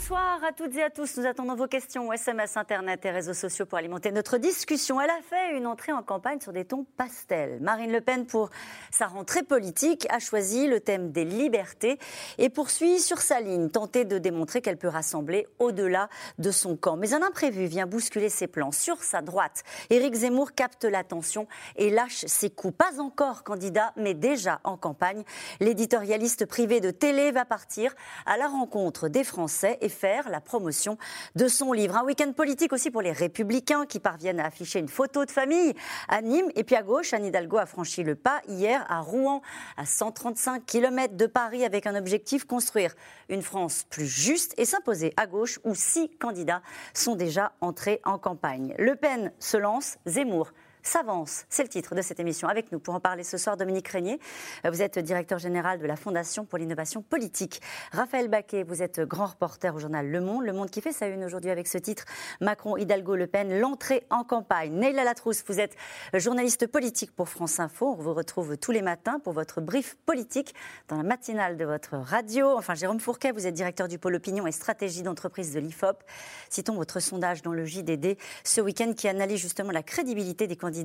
Bonsoir à toutes et à tous. Nous attendons vos questions, SMS, Internet et réseaux sociaux pour alimenter notre discussion. Elle a fait une entrée en campagne sur des tons pastels. Marine Le Pen, pour sa rentrée politique, a choisi le thème des libertés et poursuit sur sa ligne, tenter de démontrer qu'elle peut rassembler au-delà de son camp. Mais un imprévu vient bousculer ses plans. Sur sa droite, Éric Zemmour capte l'attention et lâche ses coups. Pas encore candidat, mais déjà en campagne. L'éditorialiste privé de télé va partir à la rencontre des Français faire la promotion de son livre. Un week-end politique aussi pour les républicains qui parviennent à afficher une photo de famille à Nîmes. Et puis à gauche, Anne Hidalgo a franchi le pas hier à Rouen, à 135 km de Paris, avec un objectif construire une France plus juste et s'imposer à gauche où six candidats sont déjà entrés en campagne. Le Pen se lance, Zemmour s'avance. C'est le titre de cette émission. Avec nous pour en parler ce soir, Dominique Régnier. Vous êtes directeur général de la Fondation pour l'innovation politique. Raphaël Baquet, vous êtes grand reporter au journal Le Monde. Le Monde qui fait sa une aujourd'hui avec ce titre Macron, Hidalgo, Le Pen, l'entrée en campagne. Neila Latrousse, vous êtes journaliste politique pour France Info. On vous retrouve tous les matins pour votre brief politique dans la matinale de votre radio. Enfin, Jérôme Fourquet, vous êtes directeur du pôle opinion et stratégie d'entreprise de l'IFOP. Citons votre sondage dans le JDD ce week-end qui analyse justement la crédibilité des candidats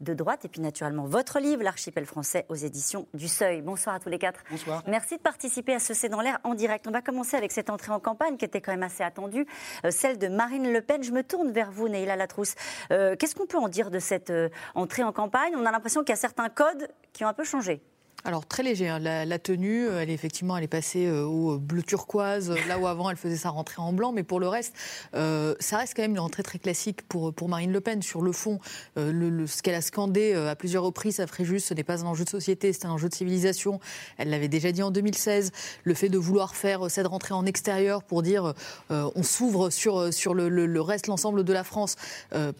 de droite. Et puis naturellement, votre livre, L'archipel français aux éditions du Seuil. Bonsoir à tous les quatre. Bonsoir. Merci de participer à ce C'est dans l'air en direct. On va commencer avec cette entrée en campagne qui était quand même assez attendue, euh, celle de Marine Le Pen. Je me tourne vers vous, Neila Latrousse. Euh, Qu'est-ce qu'on peut en dire de cette euh, entrée en campagne? On a l'impression qu'il y a certains codes qui ont un peu changé. Alors très léger, hein. la, tenue, elle est effectivement, elle est passée euh, au bleu turquoise, euh, là où avant elle faisait sa rentrée en blanc, mais pour le reste, euh, ça reste quand même une rentrée très classique pour, pour Marine Le Pen. Sur le fond, ce qu'elle a scandé à plusieurs reprises à Fréjus, ce n'est pas un enjeu de société, c'est un enjeu de civilisation. Elle l'avait déjà dit en 2016. Le fait de vouloir faire cette rentrée en extérieur pour dire on s'ouvre sur, sur le, le reste, l'ensemble de la France.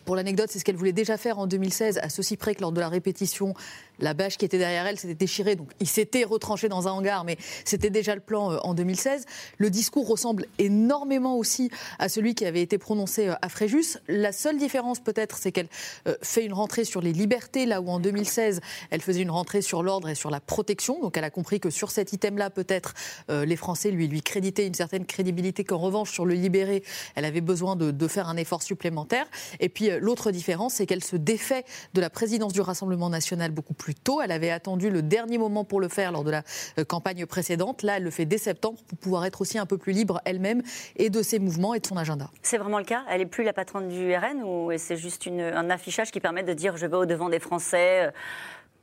pour l'anecdote, c'est ce qu'elle voulait déjà faire en 2016, à ceci près que lors de la répétition, la bâche qui était derrière elle s'était déchirée, donc il s'était retranché dans un hangar, mais c'était déjà le plan euh, en 2016. Le discours ressemble énormément aussi à celui qui avait été prononcé euh, à Fréjus. La seule différence peut-être, c'est qu'elle euh, fait une rentrée sur les libertés, là où en 2016, elle faisait une rentrée sur l'ordre et sur la protection. Donc elle a compris que sur cet item-là, peut-être, les Français lui, lui créditaient une certaine crédibilité, qu'en revanche, sur le libéré, elle avait besoin de, de faire un effort supplémentaire. Et puis l'autre différence, c'est qu'elle se défait de la présidence du Rassemblement national beaucoup plus tôt. Elle avait attendu le dernier moment pour le faire lors de la euh, campagne précédente. Là, elle le fait dès septembre pour pouvoir être aussi un peu plus libre elle-même et de ses mouvements et de son agenda. C'est vraiment le cas? Elle n'est plus la patronne du RN ou c'est juste un affichage qui permet de dire je vais au-devant des Français euh,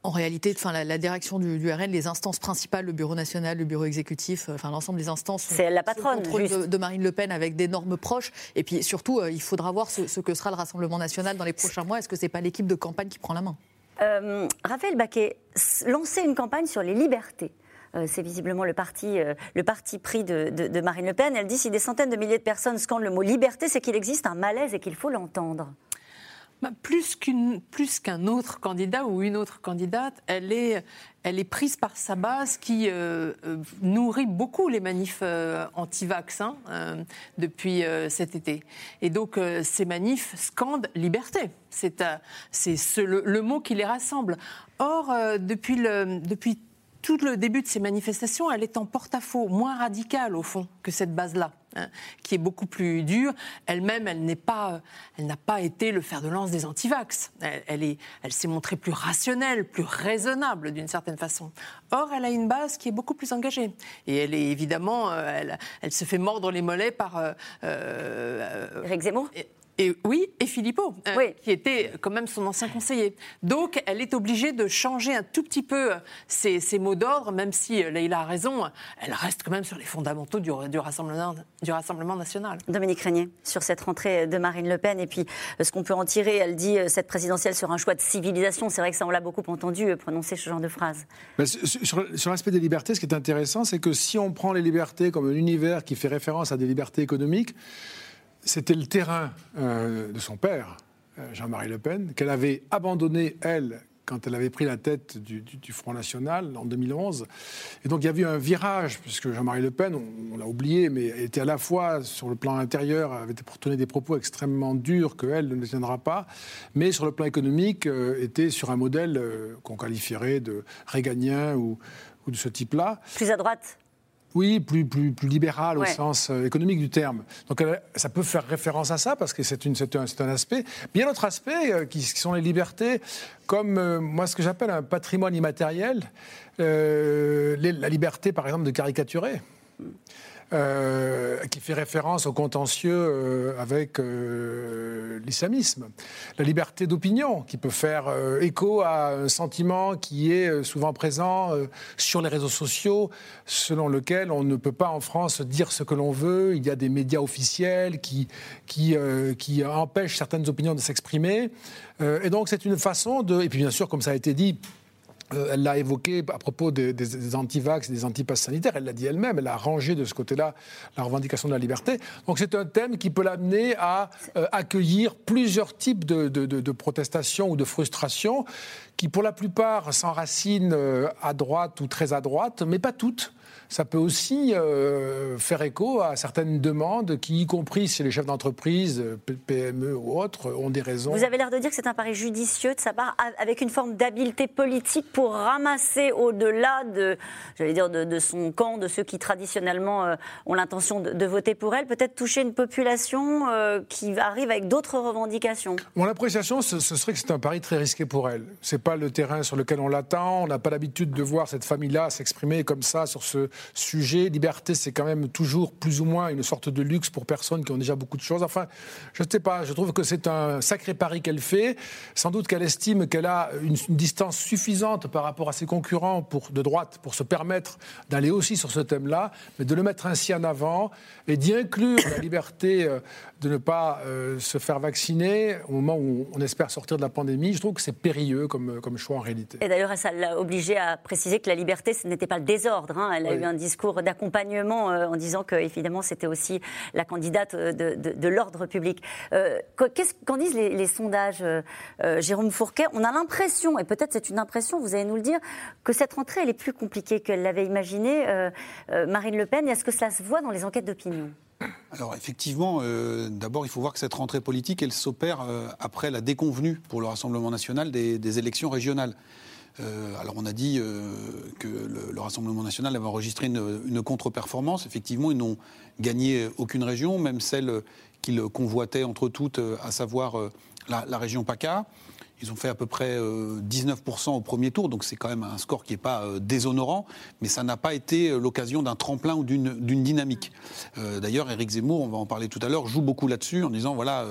en réalité, enfin, la, direction du, RN, les instances principales, le bureau national, le bureau exécutif, euh, enfin l'ensemble des instances, c'est la patronne de, Marine Le Pen avec des normes proches. Et puis surtout, il faudra voir ce, ce, que sera le Rassemblement national dans les prochains mois. Est-ce que c'est pas l'équipe de campagne qui prend la main? Euh, Raphaël Baquet, lancer une campagne sur les libertés. Euh, c'est visiblement le parti, euh, pris de, Marine Le Pen. Elle dit si des centaines de milliers de personnes scandent le mot liberté, c'est qu'il existe un malaise et qu'il faut l'entendre. Bah, plus qu'un autre candidat ou une autre candidate, elle est, elle est prise par sa base qui euh, euh, nourrit beaucoup les manifs euh, anti-vax hein, depuis cet été. Et donc ces manifs scandent liberté. C'est le, le, mot qui les rassemble. Or, depuis, depuis tout le début de ces manifestations, elle est en porte-à-faux, moins radicale au fond que cette base-là. Hein, qui est beaucoup plus dure. Elle-même, elle n'est pas, elle n'a pas été le fer de lance des antivax. Elle, elle est, elle s'est montrée plus rationnelle, plus raisonnable d'une certaine façon. Or, elle a une base qui est beaucoup plus engagée. Et elle est évidemment, euh, elle, elle se fait mordre les mollets par. Euh, euh, Eric Zemmour? Et oui, et Philippot, euh, qui était quand même son ancien conseiller. Donc, elle est obligée de changer un tout petit peu ses, mots d'ordre, même si euh, Leïla a raison, elle reste quand même sur les fondamentaux du, rassemblement, du rassemblement national. Dominique Régnier, sur cette rentrée de Marine Le Pen, et puis euh, ce qu'on peut en tirer, elle dit cette présidentielle sera un choix de civilisation. C'est vrai que ça, on l'a beaucoup entendu prononcer ce genre de phrase. sur, sur l'aspect des libertés, ce qui est intéressant, c'est que si on prend les libertés comme un univers qui fait référence à des libertés économiques, c'était le terrain euh, de son père, euh, Jean-Marie Le Pen, qu'elle avait abandonné, elle, quand elle avait pris la tête du, Front National en 2011. Et donc il y avait eu un virage, puisque Jean-Marie Le Pen, on, l'a oublié, mais elle était à la fois sur le plan intérieur, avait tenir des propos extrêmement durs qu'elle ne tiendra pas, mais sur le plan économique, euh, était sur un modèle qu'on qualifierait de réganien ou de ce type-là. Plus à droite? Oui, plus, plus, plus libéral au sens euh, économique du terme. Donc ça peut faire référence à ça parce que c'est un, un, aspect. Bien d'autres aspects euh, qui, sont les libertés, comme euh, moi ce que j'appelle un patrimoine immatériel, la liberté par exemple de caricaturer. Euh, qui fait référence au contentieux euh, avec euh, l'islamisme. La liberté d'opinion, qui peut faire écho à un sentiment qui est souvent présent sur les réseaux sociaux, selon lequel on ne peut pas en France dire ce que l'on veut. Il y a des médias officiels qui, qui, qui empêchent certaines opinions de s'exprimer. et donc c'est une façon de... Et puis bien sûr, comme ça a été dit, euh, elle l'a évoqué à propos des, des, anti-vax et des anti-passes sanitaires. Elle l'a dit elle-même. Elle a rangé de ce côté-là la revendication de la liberté. Donc c'est un thème qui peut l'amener à euh, accueillir plusieurs types de, de, protestations ou de frustrations qui, pour la plupart, s'enracinent euh, à droite ou très à droite, mais pas toutes ça peut aussi faire écho à certaines demandes qui, y compris si les chefs d'entreprise, PME ou autres, ont des raisons. Vous avez l'air de dire que c'est un pari judicieux de sa part, avec une forme d'habileté politique ramasser au-delà de, j'allais dire, de, son camp, de ceux qui traditionnellement euh, ont l'intention de, voter pour elle, peut-être toucher une population euh, qui arrive avec d'autres revendications. Mon appréciation, ce, serait que c'est un pari très risqué pour elle. C'est pas le terrain sur lequel on l'attend. On n'a pas l'habitude de voir cette famille-là s'exprimer comme ça sur ce sujet. Liberté, c'est quand même toujours plus ou moins une sorte de luxe pour personnes qui ont déjà beaucoup de choses. Enfin, je ne sais pas, je trouve que c'est un sacré pari qu'elle fait. Sans doute qu'elle estime qu'elle a une, distance suffisante par rapport à ses concurrents pour, de droite pour se permettre d'aller aussi sur ce thème-là, mais de le mettre ainsi en avant et d'y inclure la liberté euh, de ne pas euh, se faire vacciner au moment où on espère sortir de la pandémie. Je trouve que c'est périlleux comme, comme choix en réalité. Et d'ailleurs, ça l'a obligé à préciser que la liberté, ce n'était pas le désordre. Hein. Elle a eu un discours d'accompagnement euh, en disant que, évidemment, c'était aussi la candidate de, de, l'ordre public. Euh, qu'en disent les, sondages, euh, Jérôme Fourquet? On a l'impression, et peut-être c'est une impression, vous allez nous le dire, que cette rentrée, elle est plus compliquée qu'elle l'avait imaginé, Marine Le Pen. Est-ce que cela se voit dans les enquêtes d'opinion? Alors effectivement, d'abord il faut voir que cette rentrée politique, elle s'opère après la déconvenue pour le Rassemblement national des élections régionales. Euh, alors on a dit euh, que le, Rassemblement national avait enregistré une, contre-performance. Effectivement, ils n'ont gagné aucune région, même celle qu'ils convoitaient entre toutes, à savoir euh, la, région PACA. Ils ont fait à peu près 19% au premier tour, donc c'est quand même un score qui n'est pas déshonorant, mais ça n'a pas été l'occasion d'un tremplin ou d'une dynamique. D'ailleurs, Éric Zemmour, on va en parler tout à l'heure, joue beaucoup là-dessus en disant voilà,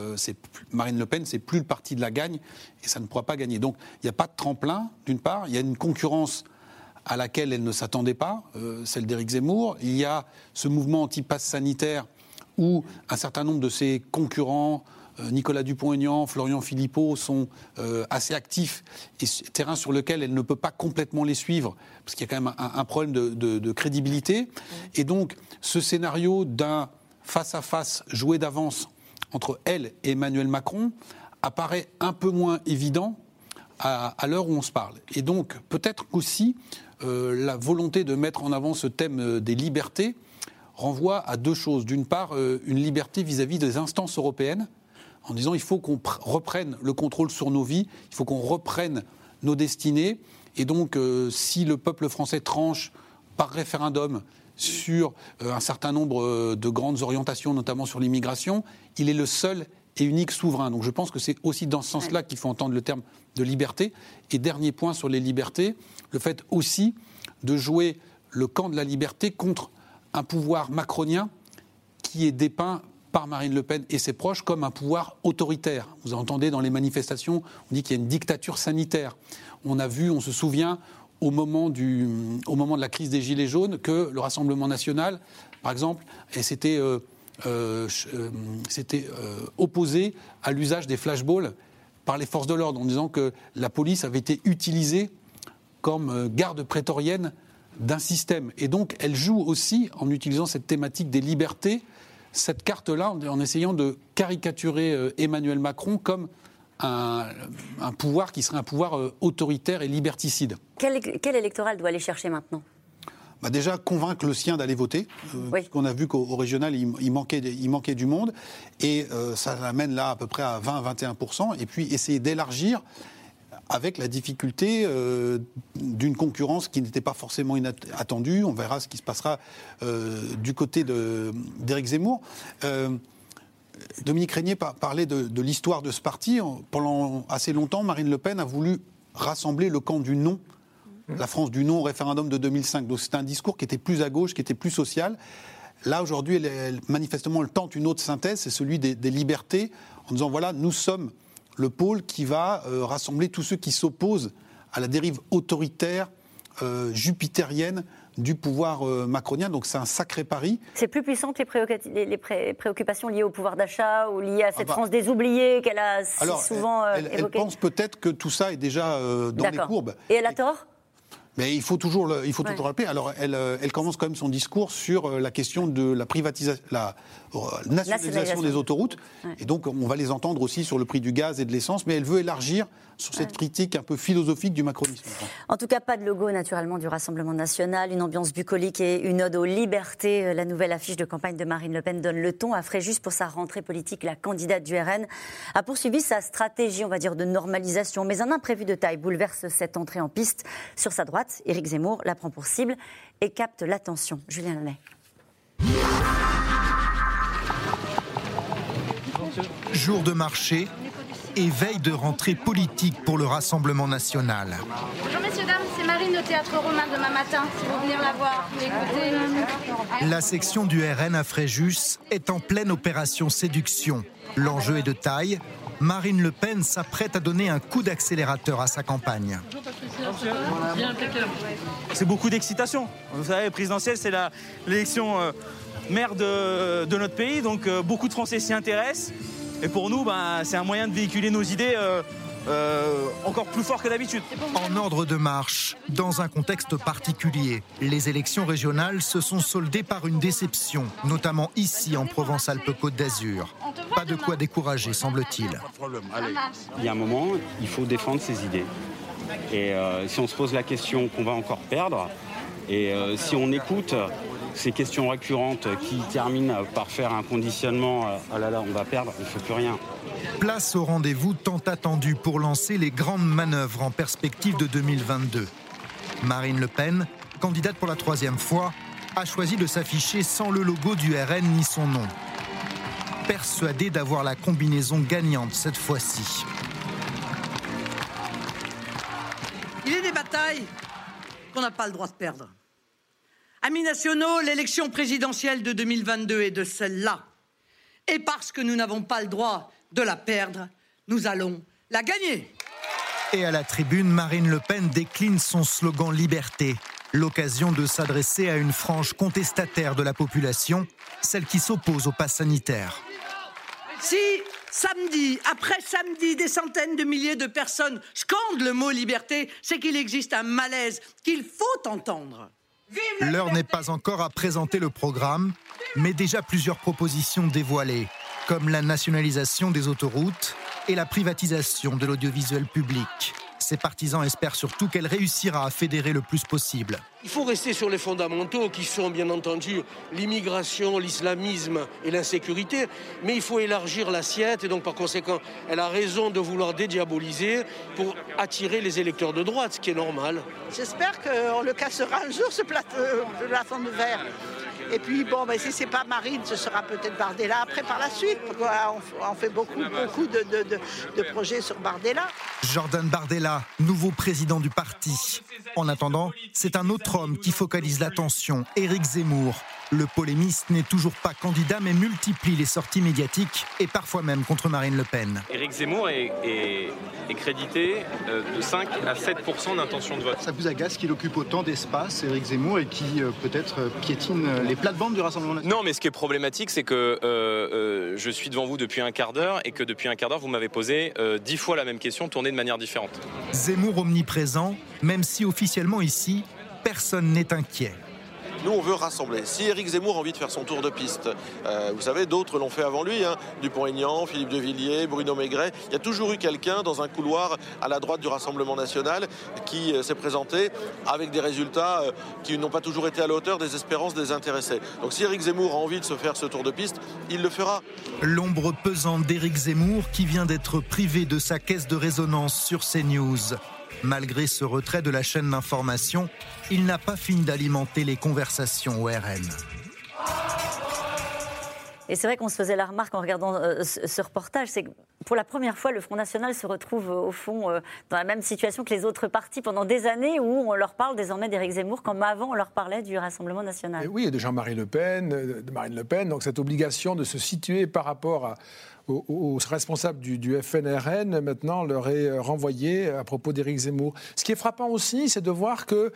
Marine Le Pen, c'est plus le parti de la gagne, et ça ne pourra pas gagner. Donc il n'y a pas de tremplin, d'une part, il y a une concurrence à laquelle elle ne s'attendait pas, euh, celle d'Éric Zemmour. Il y a ce mouvement anti-pass sanitaire où un certain nombre de ses concurrents, euh, Nicolas Dupont-Aignan, Florian Philippot, sont euh, assez actifs, et terrain sur lequel elle ne peut pas complètement les suivre, parce qu'il y a quand même un, problème de, de, crédibilité. Et donc, ce scénario d'un face-à-face joué d'avance entre elle et Emmanuel Macron apparaît un peu moins évident à, l'heure où on se parle. Et donc, peut-être qu'aussi, euh, la volonté de mettre en avant ce thème euh, des libertés renvoie à deux choses. D'une part, euh, une liberté vis-à-vis des instances européennes, en disant il faut qu'on reprenne le contrôle sur nos vies, il faut qu'on reprenne nos destinées. Et donc, si le peuple français tranche par référendum sur un certain nombre de grandes orientations, notamment sur l'immigration, il est le seul et unique souverain. Donc je pense que c'est aussi dans ce sens-là qu'il faut entendre le terme de liberté. Et dernier point sur les libertés, le fait aussi de jouer le camp de la liberté contre un pouvoir macronien qui est dépeint par Marine Le Pen et ses proches comme un pouvoir autoritaire. Vous entendez dans les manifestations, on dit qu'il y a une dictature sanitaire. On a vu, on se souvient, au moment, de la crise des Gilets jaunes, que le Rassemblement national, par exemple, et euh, euh, euh, opposé à l'usage des flashballs par les forces de l'ordre, en disant que la police avait été utilisée comme garde prétorienne d'un système. Et donc, elle joue aussi, en utilisant cette thématique des libertés, cette carte-là, en essayant de caricaturer Emmanuel Macron comme un, pouvoir qui serait un pouvoir euh, autoritaire et liberticide. Quel, quel électoral doit aller chercher maintenant? Bah déjà convaincre le sien d'aller voter. Euh, qu'on a vu qu'au régional, il, manquait, il manquait du monde. Et euh, ça l'amène là à peu près à 20-21%. Et puis essayer d'élargir avec la difficulté euh, d'une concurrence qui n'était pas forcément inattendue. On verra ce qui se passera du côté d'Éric Zemmour. Dominique Régnier parlait de, de l'histoire de ce parti. Pendant assez longtemps, Marine Le Pen a voulu rassembler le camp du non la France du non au référendum de 2005. Donc c'est un discours qui était plus à gauche, qui était plus social. Là, aujourd'hui, manifestement, elle tente une autre synthèse, c'est celui des, libertés, en disant, voilà, nous sommes le pôle qui va euh, rassembler tous ceux qui s'opposent à la dérive autoritaire, euh, jupitérienne du pouvoir euh, macronien. Donc c'est un sacré pari. C'est plus puissant que les, préoccupations liées au pouvoir d'achat ou liées à cette ah bah. France des oubliés qu'elle a si souvent elle, elle, pense peut-être que tout ça est déjà dans les courbes. Et elle a tort? Mais il faut toujours le, il faut toujours rappeler. Alors, elle, euh, elle, commence quand même son discours sur euh, la question de la privatisation, la euh, nationalisation des autoroutes. Et donc, on va les entendre aussi sur le prix du gaz et de l'essence. Mais elle veut élargir sur cette critique un peu philosophique du macronisme. En tout cas, pas de logo naturellement du Rassemblement national, une ambiance bucolique et une ode aux libertés. La nouvelle affiche de campagne de Marine Le Pen donne le ton. À Fréjus, pour sa rentrée politique, la candidate du RN a poursuivi sa stratégie, on va dire, de normalisation. Mais un imprévu de taille bouleverse cette entrée en piste. Sur sa droite, Éric Zemmour la prend pour cible et capte l'attention. Julien Lanet. Jour de marché, et veille de rentrée politique pour le Rassemblement national. Bonjour messieurs, dames, c'est Marine au Théâtre Romain demain matin, si vous venez la voir, La section du RN à Fréjus est en pleine opération séduction. L'enjeu est de taille. Marine Le Pen s'apprête à donner un coup d'accélérateur à sa campagne. C'est beaucoup d'excitation. Vous savez, présidentielle, c'est l'élection euh, maire de, notre pays, donc euh, beaucoup de Français s'y intéressent. Et pour nous, ben, c'est un moyen de véhiculer nos idées euh, euh, encore plus fort que d'habitude. En ordre de marche, dans un contexte particulier, les élections régionales se sont soldées par une déception, notamment ici en Provence-Alpes-Côte d'Azur. Pas de quoi décourager, semble-t-il. Il y a un moment, il faut défendre ses idées. Et euh, si on se pose la question qu'on va encore perdre, et si on écoute ces questions récurrentes qui terminent par faire un conditionnement euh, ah là là, on va perdre, il ne fait plus rien. Place au rendez-vous tant attendu pour lancer les grandes manœuvres en perspective de 2022. Marine Le Pen, candidate pour la troisième fois, a choisi de s'afficher sans le logo du RN ni son nom. Persuadée d'avoir la combinaison gagnante cette fois-ci. Il est des batailles qu'on n'a pas le droit de perdre. Amis nationaux, l'élection présidentielle de 2022 est de celle-là. Et parce que nous n'avons pas le droit de la perdre, nous allons la gagner. Et à la tribune, Marine Le Pen décline son slogan Liberté, l'occasion de s'adresser à une frange contestataire de la population, celle qui s'oppose au pass sanitaire. Si samedi après samedi, des centaines de milliers de personnes scandent le mot liberté, c'est qu'il existe un malaise qu'il faut entendre. L'heure n'est pas encore à présenter le programme, mais déjà plusieurs propositions dévoilées, comme la nationalisation des autoroutes et la privatisation de l'audiovisuel public. Ses partisans espèrent surtout qu'elle réussira à fédérer le plus possible. Il faut rester sur les fondamentaux qui sont bien entendu l'immigration, l'islamisme et l'insécurité, mais il faut élargir l'assiette et donc par conséquent, elle a raison de vouloir dédiaboliser pour attirer les électeurs de droite, ce qui est normal. J'espère qu'on le cassera un jour ce plateau, plafond de verre. Et puis, bon, ben, si ce n'est pas Marine, ce sera peut-être Bardella après par la suite. On, fait beaucoup, beaucoup de, projets sur Bardella. Jordan Bardella, nouveau président du parti. En attendant, c'est un autre homme qui focalise l'attention, Éric Zemmour, le polémiste n'est toujours pas candidat mais multiplie les sorties médiatiques et parfois même contre Marine Le Pen. Éric Zemmour est, crédité euh, de 5 à 7% d'intention de vote. Ça vous agace qu'il occupe autant d'espace, Éric Zemmour, et qui euh, peut-être euh, piétine les plates-bandes du Rassemblement national Non, mais ce qui est problématique, c'est que je suis devant vous depuis un quart d'heure et que depuis un quart d'heure, vous m'avez posé dix fois la même question tournée de manière différente. Zemmour omniprésent, même si officiellement ici, personne n'est inquiet. Nous, on veut rassembler. Si Éric Zemmour a envie de faire son tour de piste, euh, vous savez, d'autres l'ont fait avant lui, hein, Dupont-Aignan, Philippe de Villiers, Bruno Maigret, il y a toujours eu quelqu'un dans un couloir à la droite du Rassemblement national qui euh, s'est présenté avec des résultats euh, qui n'ont pas toujours été à la hauteur des espérances des intéressés. Donc si Éric Zemmour a envie de se faire ce tour de piste, il le fera. L'ombre pesante d'Éric Zemmour qui vient d'être privé de sa caisse de résonance sur CNews. Malgré ce retrait de la chaîne d'information, il n'a pas fini d'alimenter les conversations au RN. Et c'est vrai qu'on se faisait la remarque en regardant euh, ce, reportage, c'est que pour la première fois, le Front National se retrouve euh, au fond euh, dans la même situation que les autres partis pendant des années où on leur parle désormais d'Éric Zemmour, comme avant on leur parlait du Rassemblement National. oui, et de Jean-Marie Le Pen, de Marine Le Pen, donc cette obligation de se situer par rapport à, aux, responsables du, FNRN, maintenant, leur est renvoyée à propos d'Éric Zemmour. Ce qui est frappant aussi, c'est de voir que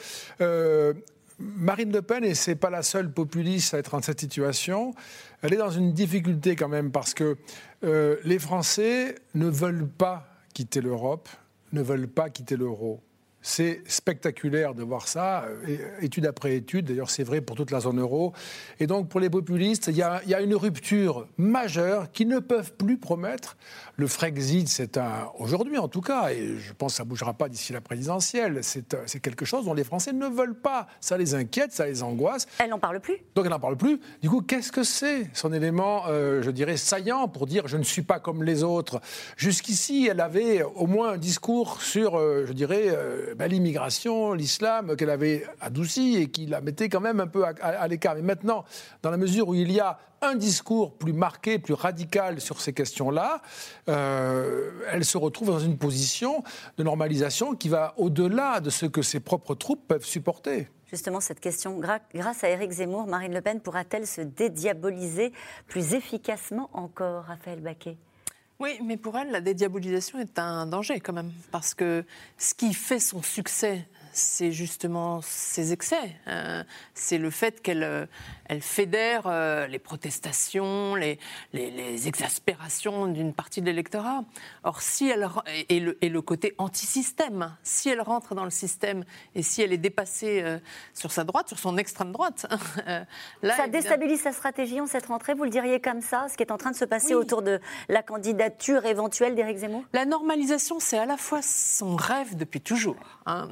Marine Le Pen, et ce n'est pas la seule populiste à être en cette situation, elle est dans une difficulté quand même parce que euh, les Français ne veulent pas quitter l'Europe, ne veulent pas quitter l'euro. C'est spectaculaire de voir ça, euh, étude après étude, d'ailleurs c'est vrai pour toute la zone euro. Et donc pour les populistes, il y, a, il y a une rupture majeure qui ne peuvent plus promettre le Frexit, c'est un. Aujourd'hui, en tout cas, et je pense que ça ne bougera pas d'ici la présidentielle, c'est quelque chose dont les Français ne veulent pas. Ça les inquiète, ça les angoisse. Elle n'en parle plus. Donc elle n'en parle plus. Du coup, qu'est-ce que c'est son élément, euh, je dirais, saillant pour dire je ne suis pas comme les autres Jusqu'ici, elle avait au moins un discours sur, euh, je dirais, euh, ben, l'immigration, l'islam, qu'elle avait adouci et qui la mettait quand même un peu à l'écart. Mais maintenant, dans la mesure où il y a un discours plus marqué, plus radical sur ces questions-là, euh, elle se retrouve dans une position de normalisation qui va au-delà de ce que ses propres troupes peuvent supporter. Justement, cette question, grâce à Éric Zemmour, Marine Le Pen pourra-t-elle se dédiaboliser plus efficacement encore, Raphaël Baquet? Oui, mais pour elle, la dédiabolisation est un danger quand même, parce que ce qui fait son succès, c'est justement ses excès. Hein. c'est le fait qu'elle euh, elle fédère euh, les protestations, les, les, exaspérations d'une partie de l'électorat. Or, si elle et le, et le côté anti-système, si elle rentre dans le système et si elle est dépassée euh, sur sa droite, sur son extrême droite, là, ça déstabilise sa stratégie en cette rentrée. Vous le diriez comme ça, ce qui est en train de se passer autour de la candidature éventuelle d'Éric Zemmour? La normalisation, c'est à la fois son rêve depuis toujours. Hein.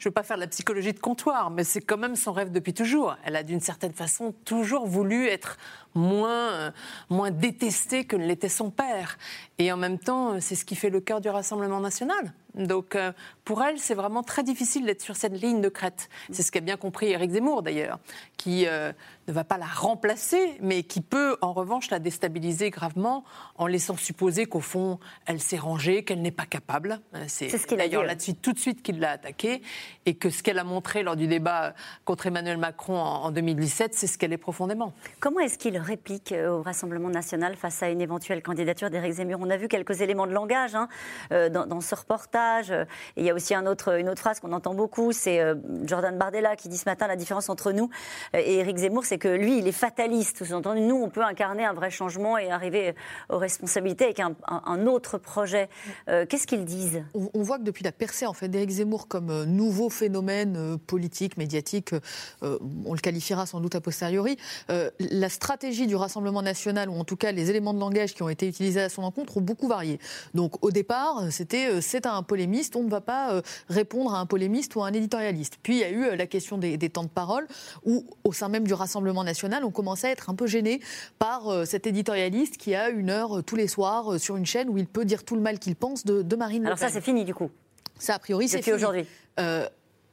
Je ne veux pas faire de la psychologie de comptoir, mais c'est quand même son rêve depuis toujours. Elle a d'une certaine façon toujours voulu être moins, euh, moins détestée que ne l'était son père. Et en même temps, c'est ce qui fait le cœur du Rassemblement national. Donc euh, pour elle, c'est vraiment très difficile d'être sur cette ligne de crête. C'est ce qu'a bien compris Éric Zemmour d'ailleurs, qui euh, ne va pas la remplacer, mais qui peut en revanche la déstabiliser gravement en laissant supposer qu'au fond, elle s'est rangée, qu'elle n'est pas capable. Euh, c'est ce d'ailleurs là-dessus tout de suite qu'il l'a attaquée, et que ce qu'elle a montré lors du débat contre Emmanuel Macron en, 2017, c'est ce qu'elle est profondément. Comment est-ce qu'il réplique au Rassemblement national face à une éventuelle candidature d'Éric Zemmour On a vu quelques éléments de langage hein, dans, dans ce reportage et il y a aussi une autre phrase qu'on entend beaucoup, c'est euh, Jordan Bardella qui dit ce matin la différence entre nous et Éric Zemmour, c'est que lui, il est fataliste. Nous, on peut incarner un vrai changement et arriver aux responsabilités avec un, autre projet. Euh, qu'est-ce qu'ils disent? On, voit que depuis la percée en fait d'Éric Zemmour comme euh, nouveau phénomène politique, médiatique, on le qualifiera sans doute a posteriori, la stratégie du Rassemblement national, ou en tout cas les éléments de langage qui ont été utilisés à son encontre, ont beaucoup varié. Donc au départ, c'était c'est un polémiste, on ne va pas euh, répondre à un polémiste ou à un éditorialiste. Puis il y a eu euh, la question des, temps de parole, où au sein même du Rassemblement national, on commençait à être un peu gêné par euh, cet éditorialiste qui a une heure tous les soirs sur une chaîne où il peut dire tout le mal qu'il pense de, Marine Le Pen. Alors ça, c'est fini du coup. Ça, a priori, c'est fini. aujourd'hui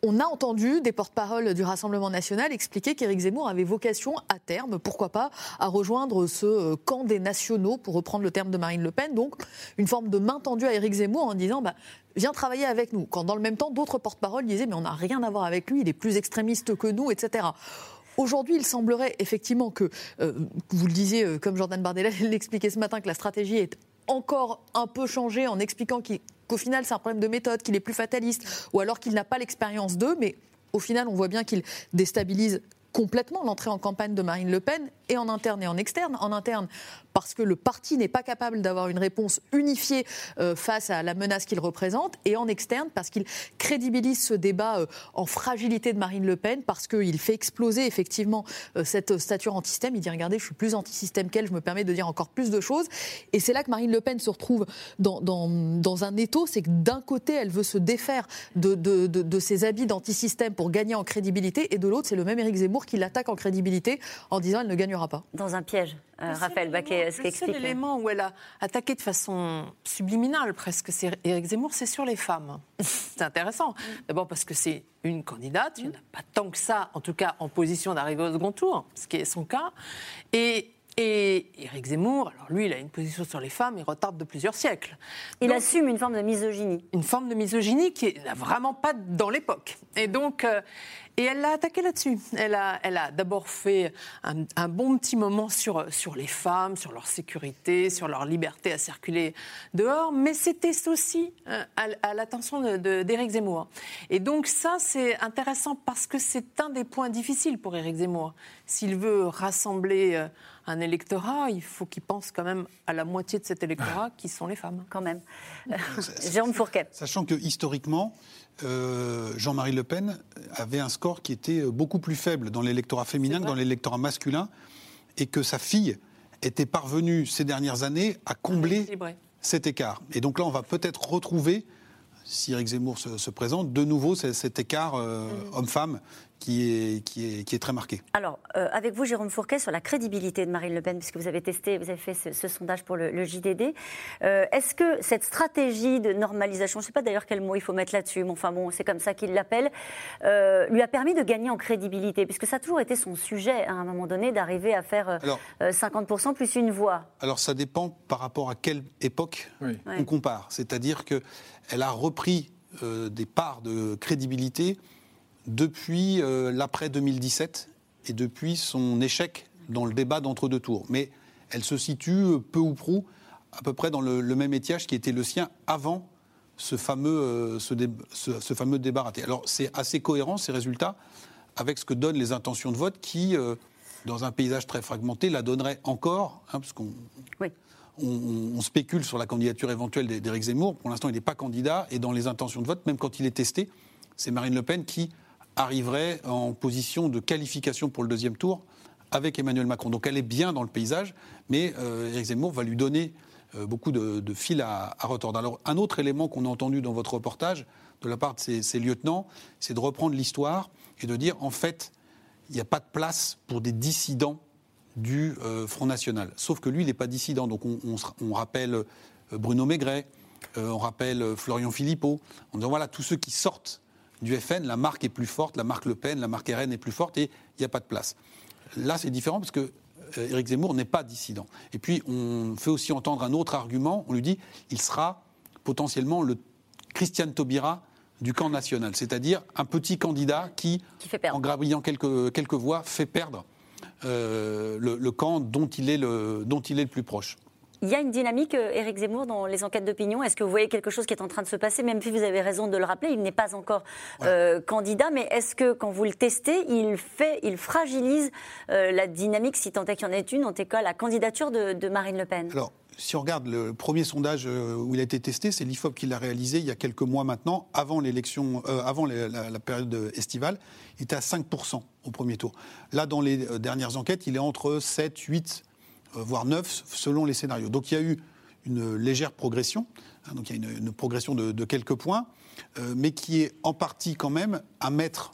on a entendu des porte-paroles du Rassemblement national expliquer qu'Éric Zemmour avait vocation à terme, pourquoi pas, à rejoindre ce euh, camp des nationaux, pour reprendre le terme de Marine Le Pen. Donc, une forme de main tendue à Éric Zemmour en disant bah, viens travailler avec nous. Quand dans le même temps, d'autres porte-paroles disaient mais on n'a rien à voir avec lui, il est plus extrémiste que nous, etc. Aujourd'hui, il semblerait effectivement que, euh, vous le disiez, euh, comme Jordan Bardella l'expliquait ce matin, que la stratégie est encore un peu changée en expliquant qu'il qu'au final c'est un problème de méthode, qu'il est plus fataliste, ou alors qu'il n'a pas l'expérience d'eux, mais au final on voit bien qu'il déstabilise complètement l'entrée en campagne de Marine Le Pen, et en interne et en externe. En interne, parce que le parti n'est pas capable d'avoir une réponse unifiée euh, face à la menace qu'il représente, et en externe, parce qu'il crédibilise ce débat euh, en fragilité de Marine Le Pen, parce qu'il fait exploser effectivement euh, cette stature anti-système. Il dit regardez, je suis plus anti-système qu'elle, je me permets de dire encore plus de choses. Et c'est là que Marine Le Pen se retrouve dans, dans, dans un étau, c'est que d'un côté, elle veut se défaire de, de, de, de ses habits d'anti-système pour gagner en crédibilité, et de l'autre, c'est le même Éric Zemmour qui l'attaque en crédibilité en disant elle ne gagnera pas. Dans un piège, euh, Raphaël Baquet, ce qui Le seul élément où elle a attaqué de façon subliminale presque, c'est Éric Zemmour, c'est sur les femmes. c'est intéressant. D'abord parce que c'est une candidate, il n'y en a pas tant que ça, en tout cas en position d'arriver au second tour, ce qui est son cas. Et, et Éric Zemmour, alors lui, il a une position sur les femmes, il retarde de plusieurs siècles. Il Donc, assume une forme de misogynie. une forme de misogynie qui n'est vraiment pas dans l'époque. Et donc, euh, et elle l'a attaqué là-dessus. Elle a, elle a d'abord fait un, un bon petit moment sur, sur les femmes, sur leur sécurité, sur leur liberté à circuler dehors, mais c'était aussi euh, à, à l'attention de- de- d'Éric Zemmour. Et donc ça, c'est intéressant parce que c'est un des points difficiles pour Éric Zemmour. S'il veut rassembler euh, un électorat, il faut qu'il pense quand même à la moitié de cet électorat qui sont les femmes. Quand même. Jérôme Fourquet. Sachant que historiquement, euh, Jean-Marie Le Pen avait un score qui était beaucoup plus faible dans l'électorat féminin que dans l'électorat masculin, et que sa fille était parvenue ces dernières années à combler cet écart. Et donc là, on va peut-être retrouver, si Eric Zemmour se, se présente, de nouveau ce- cet écart euh, homme-femme qui est, qui, est, qui est très marqué. Alors, euh, avec vous, Jérôme Fourquet, sur la crédibilité de Marine Le Pen, puisque vous avez testé, vous avez fait ce, ce sondage pour le, le JDD, euh, est-ce que cette stratégie de normalisation, je ne sais pas d'ailleurs quel mot il faut mettre là-dessus, mais enfin bon, c'est comme ça qu'il l'appelle, euh, lui a permis de gagner en crédibilité, puisque ça a toujours été son sujet, à un moment donné, d'arriver à faire euh, Alors- euh, 50% plus une voix Alors ça dépend par rapport à quelle époque Oui. on compare. C'est-à-dire qu'elle a repris euh, des parts de crédibilité depuis euh, l'après 2017 et depuis son échec dans le débat d'entre-deux tours. Mais elle se situe euh, peu ou prou à peu près dans le, le même étiage qui était le sien avant ce fameux, euh, ce, dé- ce- ce fameux débat raté. Alors c'est assez cohérent ces résultats avec ce que donnent les intentions de vote qui, euh, dans un paysage très fragmenté, la donneraient encore, hein, parce qu'on Oui. on, on spécule sur la candidature éventuelle d'É- d'Éric Zemmour. Pour l'instant, il n'est pas candidat. Et dans les intentions de vote, même quand il est testé, c'est Marine Le Pen qui arriverait en position de qualification pour le deuxième tour avec Emmanuel Macron. Donc elle est bien dans le paysage, mais euh, Éric Zemmour va lui donner euh, beaucoup de, fil à, retordre. Alors un autre élément qu'on a entendu dans votre reportage de la part de ces lieutenants, c'est de reprendre l'histoire et de dire en fait, il n'y a pas de place pour des dissidents du euh, Front National. Sauf que lui, il n'est pas dissident. Donc on, rappelle euh, Bruno Maigret, on rappelle Florian Philippot, en disant voilà, tous ceux qui sortent du FN, la marque est plus forte, la marque Le Pen, la marque RN est plus forte et il n'y a pas de place. Là, c'est différent parce que euh, Éric Zemmour n'est pas dissident. Et puis, on fait aussi entendre un autre argument. On lui dit il sera potentiellement le Christiane Taubira du camp national, c'est-à-dire un petit candidat qui, en grabillant quelques, quelques voix, fait perdre euh, le, le camp dont il, est le, dont il est le plus proche. Il y a une dynamique, euh, Éric Zemmour, dans les enquêtes d'opinion. Est-ce que vous voyez quelque chose qui est en train de se passer? Même si vous avez raison de le rappeler, il n'est pas encore euh, candidat. Mais est-ce que quand vous le testez, il, fait, il fragilise euh, la dynamique, si tant est qu'il y en ait une, en tout cas la candidature de, de Marine Le Pen? Alors, si on regarde le premier sondage où il a été testé, c'est l'IFOP qui l'a réalisé il y a quelques mois maintenant, avant l'élection, euh, avant la, la période estivale. Il était à 5% au premier tour. Là, dans les dernières enquêtes, il est entre 7, 8, euh, voire 9, selon les scénarios. Donc il y a eu une légère progression. hein, donc il y a une, une progression de, de quelques points, euh, mais qui est en partie quand même à mettre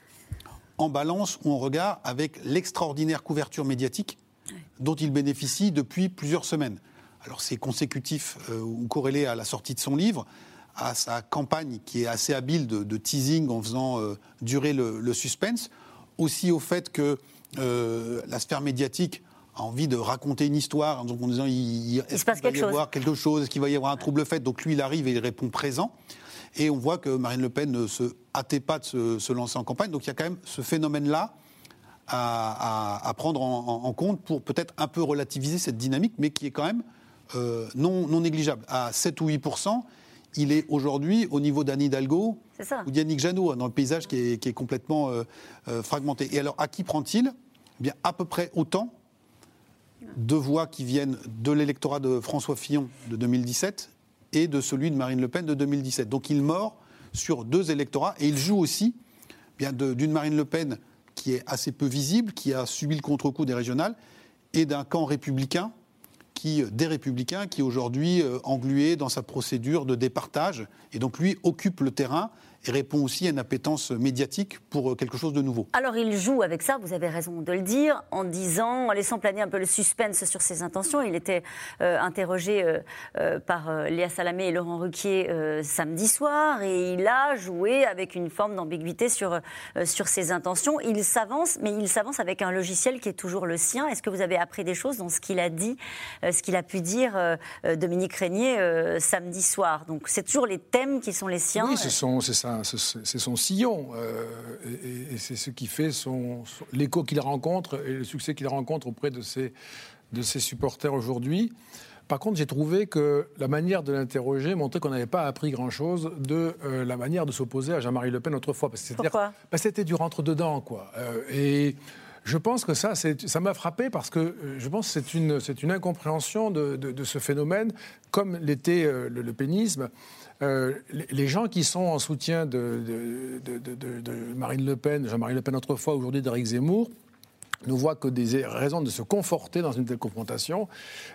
en balance ou en regard avec l'extraordinaire couverture médiatique dont il bénéficie depuis plusieurs semaines. Alors c'est consécutif euh, ou corrélé à la sortie de son livre, à sa campagne qui est assez habile de, de teasing en faisant euh, durer le, le suspense, aussi au fait que euh, la sphère médiatique a envie de raconter une histoire en disant il, il- est-ce se passe qu'il va quelque y chose. avoir quelque chose, est-ce qu'il va y avoir un trouble fait? Donc lui il arrive et il répond présent. Et on voit que Marine Le Pen ne se hâtait pas de se, se lancer en campagne. Donc il y a quand même ce phénomène-là à, à- à prendre en, compte pour peut-être un peu relativiser cette dynamique, mais qui est quand même euh, non, non négligeable. À 7 ou 8% il est aujourd'hui au niveau d'Anne Hidalgo ou d'Yannick Janot, dans le paysage qui est, complètement fragmenté. Et alors, à qui prend-il? Eh bien, À peu près autant de voix qui viennent de l'électorat de François Fillon de 2017 et de celui de Marine Le Pen de 2017. Donc il mord sur deux électorats et il joue aussi bien d'une Marine Le Pen qui est assez peu visible, qui a subi le contre-coup des régionales, et d'un camp républicain qui, des républicains qui aujourd'hui euh, englué dans sa procédure de départage et donc lui occupe le terrain et répond aussi à une appétence médiatique pour euh, quelque chose de nouveau. Alors il joue avec ça, vous avez raison de le dire, en disant, en laissant planer un peu le suspense sur ses intentions. Il était euh, interrogé euh, par Léa Salamé et Laurent Ruquier samedi soir et il a joué avec une forme d'ambiguïté sur, sur ses intentions. Il s'avance, mais il s'avance avec un logiciel qui est toujours le sien. Est-ce que vous avez appris des choses dans ce qu'il a dit, ce qu'il a pu dire Dominique Régnier samedi soir? Donc c'est toujours les thèmes qui sont les siens. Oui, c'est ça c'est son sillon. Euh, et, c'est ce qui fait son, l'écho qu'il rencontre et le succès qu'il rencontre auprès de ses, de ses supporters aujourd'hui. Par contre, j'ai trouvé que la manière de l'interroger montrait qu'on n'avait pas appris grand-chose de euh, la manière de s'opposer à Jean-Marie Le Pen autrefois. Pourquoi? Bah, C'était du rentre-dedans, quoi. Euh, et je pense que ça, ça m'a frappé parce que je pense que c'est une, une incompréhension de, de, ce phénomène, comme l'était le, le pénisme. Euh, les gens qui sont en soutien de, Marine Le Pen, Jean-Marie Le Pen autrefois, aujourd'hui d'Éric Zemmour, ne voient que des raisons de se conforter dans une telle confrontation.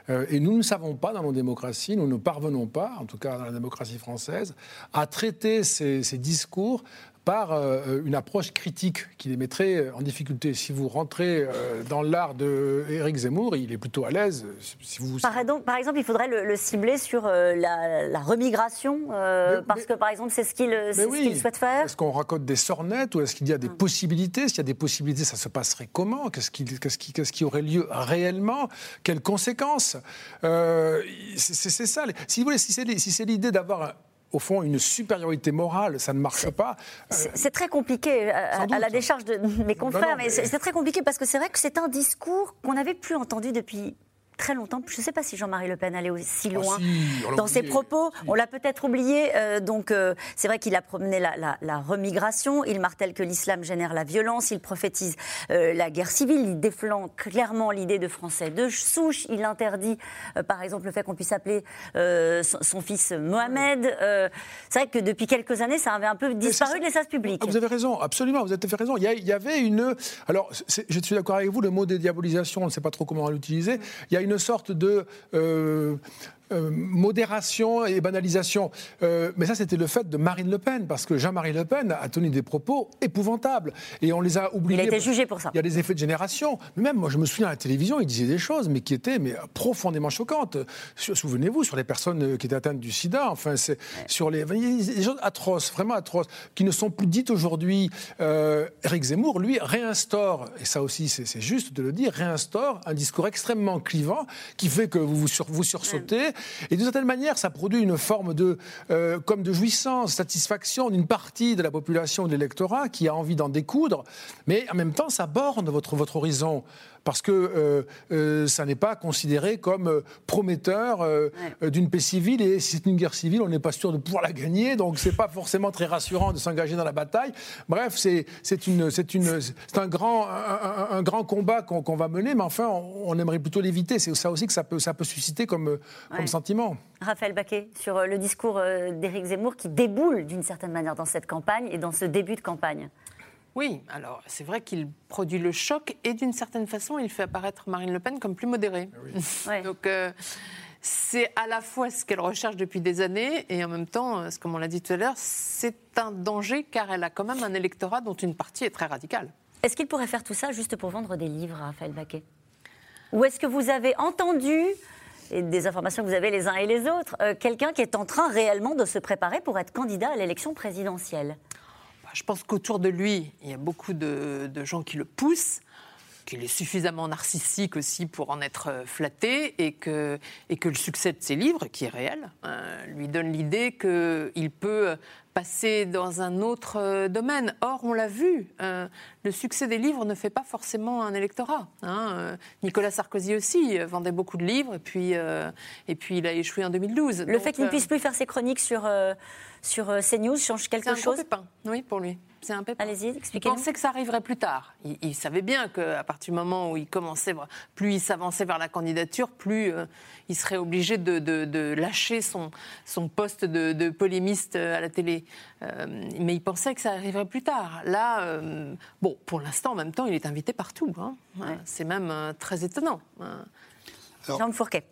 Euh, et nous ne savons pas dans nos démocraties, nous ne parvenons pas, en tout cas dans la démocratie française, à traiter ces discours par euh, une approche critique qui les mettrait en difficulté. Si vous rentrez euh, dans l'art de Éric Zemmour, il est plutôt à l'aise. Si vous... par, exemple, il faudrait le, cibler sur euh, la, remigration, parce que par exemple, c'est ce qu'il souhaite faire. Est-ce qu'on raconte des sornettes ou est-ce qu'il y a des hum. possibilités? S'il y a des possibilités, ça se passerait comment? Qu'est-ce qui, qui, qui, aurait lieu réellement? Quelles conséquences? C'est ça. Si vous voulez, si c'est l'idée d'avoir au fond, une supériorité morale, ça ne marche pas. C'est très compliqué à, la décharge de mes confrères, mais, mais c'est très compliqué parce que c'est vrai que c'est un discours qu'on n'avait plus entendu depuis très longtemps. Je ne sais pas si Jean-Marie Le Pen allait aussi ah, loin dans ses propos. On l'a peut-être oublié. Euh, donc, euh, c'est vrai qu'il a promené la, remigration. Il martèle que l'islam génère la violence. Il prophétise euh, la guerre civile. Il défend clairement l'idée de Français de souche. Il interdit, par exemple, le fait qu'on puisse appeler son, fils Mohamed. c'est vrai que depuis quelques années, ça avait un peu disparu de l'espace public. Vous avez raison, absolument. Vous avez raison. Il y, avait une. Alors, je suis d'accord avec vous. Le mot dédiabolisation, on ne sait pas trop comment l'utiliser. Il y a une une sorte de euh, euh, modération et banalisation. Euh, mais ça, c'était le fait de Marine Le Pen, parce que Jean-Marie Le Pen a tenu des propos épouvantables. Et on les a oubliés. Il a été jugé pour ça. Il y a des effets de génération. Même moi, je me souviens à la télévision, il disait des choses, mais qui étaient mais, profondément choquantes. Souvenez-vous, sur les personnes qui étaient atteintes du sida, enfin, c'est sur les. des choses atroces, vraiment atroces, qui ne sont plus dites aujourd'hui. Euh, Éric Zemmour, lui, réinstaure, et ça aussi, c'est juste de le dire, réinstaure un discours extrêmement clivant qui fait que vous vous, vous sursautez. Et d'une certaine manière, ça produit une forme de, euh, comme de jouissance, satisfaction d'une partie de la population de l'électorat qui a envie d'en découdre, mais en même temps, ça borne votre, votre horizon parce que euh, euh, ça n'est pas considéré comme euh, prometteur d'une paix civile. Et si c'est une guerre civile, on n'est pas sûr de pouvoir la gagner. Donc c'est pas forcément très rassurant de s'engager dans la bataille. Bref, c'est une, une, un grand, un, grand combat qu'on va mener, mais enfin, on, aimerait plutôt l'éviter. C'est ça aussi que ça peut, ça peut susciter comme, comme sentiment. Raphaël Baquet, sur le discours d'Éric Zemmour qui déboule d'une certaine manière dans cette campagne et dans ce début de campagne. Oui, alors c'est vrai qu'il produit le choc et d'une certaine façon, il fait apparaître Marine Le Pen comme plus modérée. Ah Donc euh, c'est à la fois ce qu'elle recherche depuis des années et en même temps, euh, comme on l'a dit tout à l'heure, c'est un danger car elle a quand même un électorat dont une partie est très radicale. Est-ce qu'il pourrait faire tout ça juste pour vendre des livres, Raphaël Baquet? Ou est-ce que vous avez entendu et des informations que vous avez les uns et les autres, euh, quelqu'un qui est en train réellement de se préparer pour être candidat à l'élection présidentielle? Je pense qu'autour de lui, il y a beaucoup de, gens qui le poussent qu'il est suffisamment narcissique aussi pour en être euh, flatté et que, et que le succès de ses livres, qui est réel, euh, lui donne l'idée qu'il peut passer dans un autre euh, domaine. Or, on l'a vu, euh, le succès des livres ne fait pas forcément un électorat. Hein. Euh, Nicolas Sarkozy aussi vendait beaucoup de livres et puis, et puis il a échoué en 2012. Le fait qu'il ne puisse plus faire ses chroniques sur, sur CNews change quelque chose C'est un pépin, oui, pour lui. C'est un pépin. Allez-y, expliquez-nous. Il pensait que ça arriverait plus tard. Il, savait bien qu'à partir du moment où il commençait, plus il s'avançait vers la candidature, plus il serait obligé de, lâcher son, son poste de, polémiste à la télé. Euh, mais il pensait que ça arriverait plus tard. Là, euh, bon, pour l'instant, en même temps, il est invité partout. Hein. C'est même euh, très étonnant. Jean Fourquet.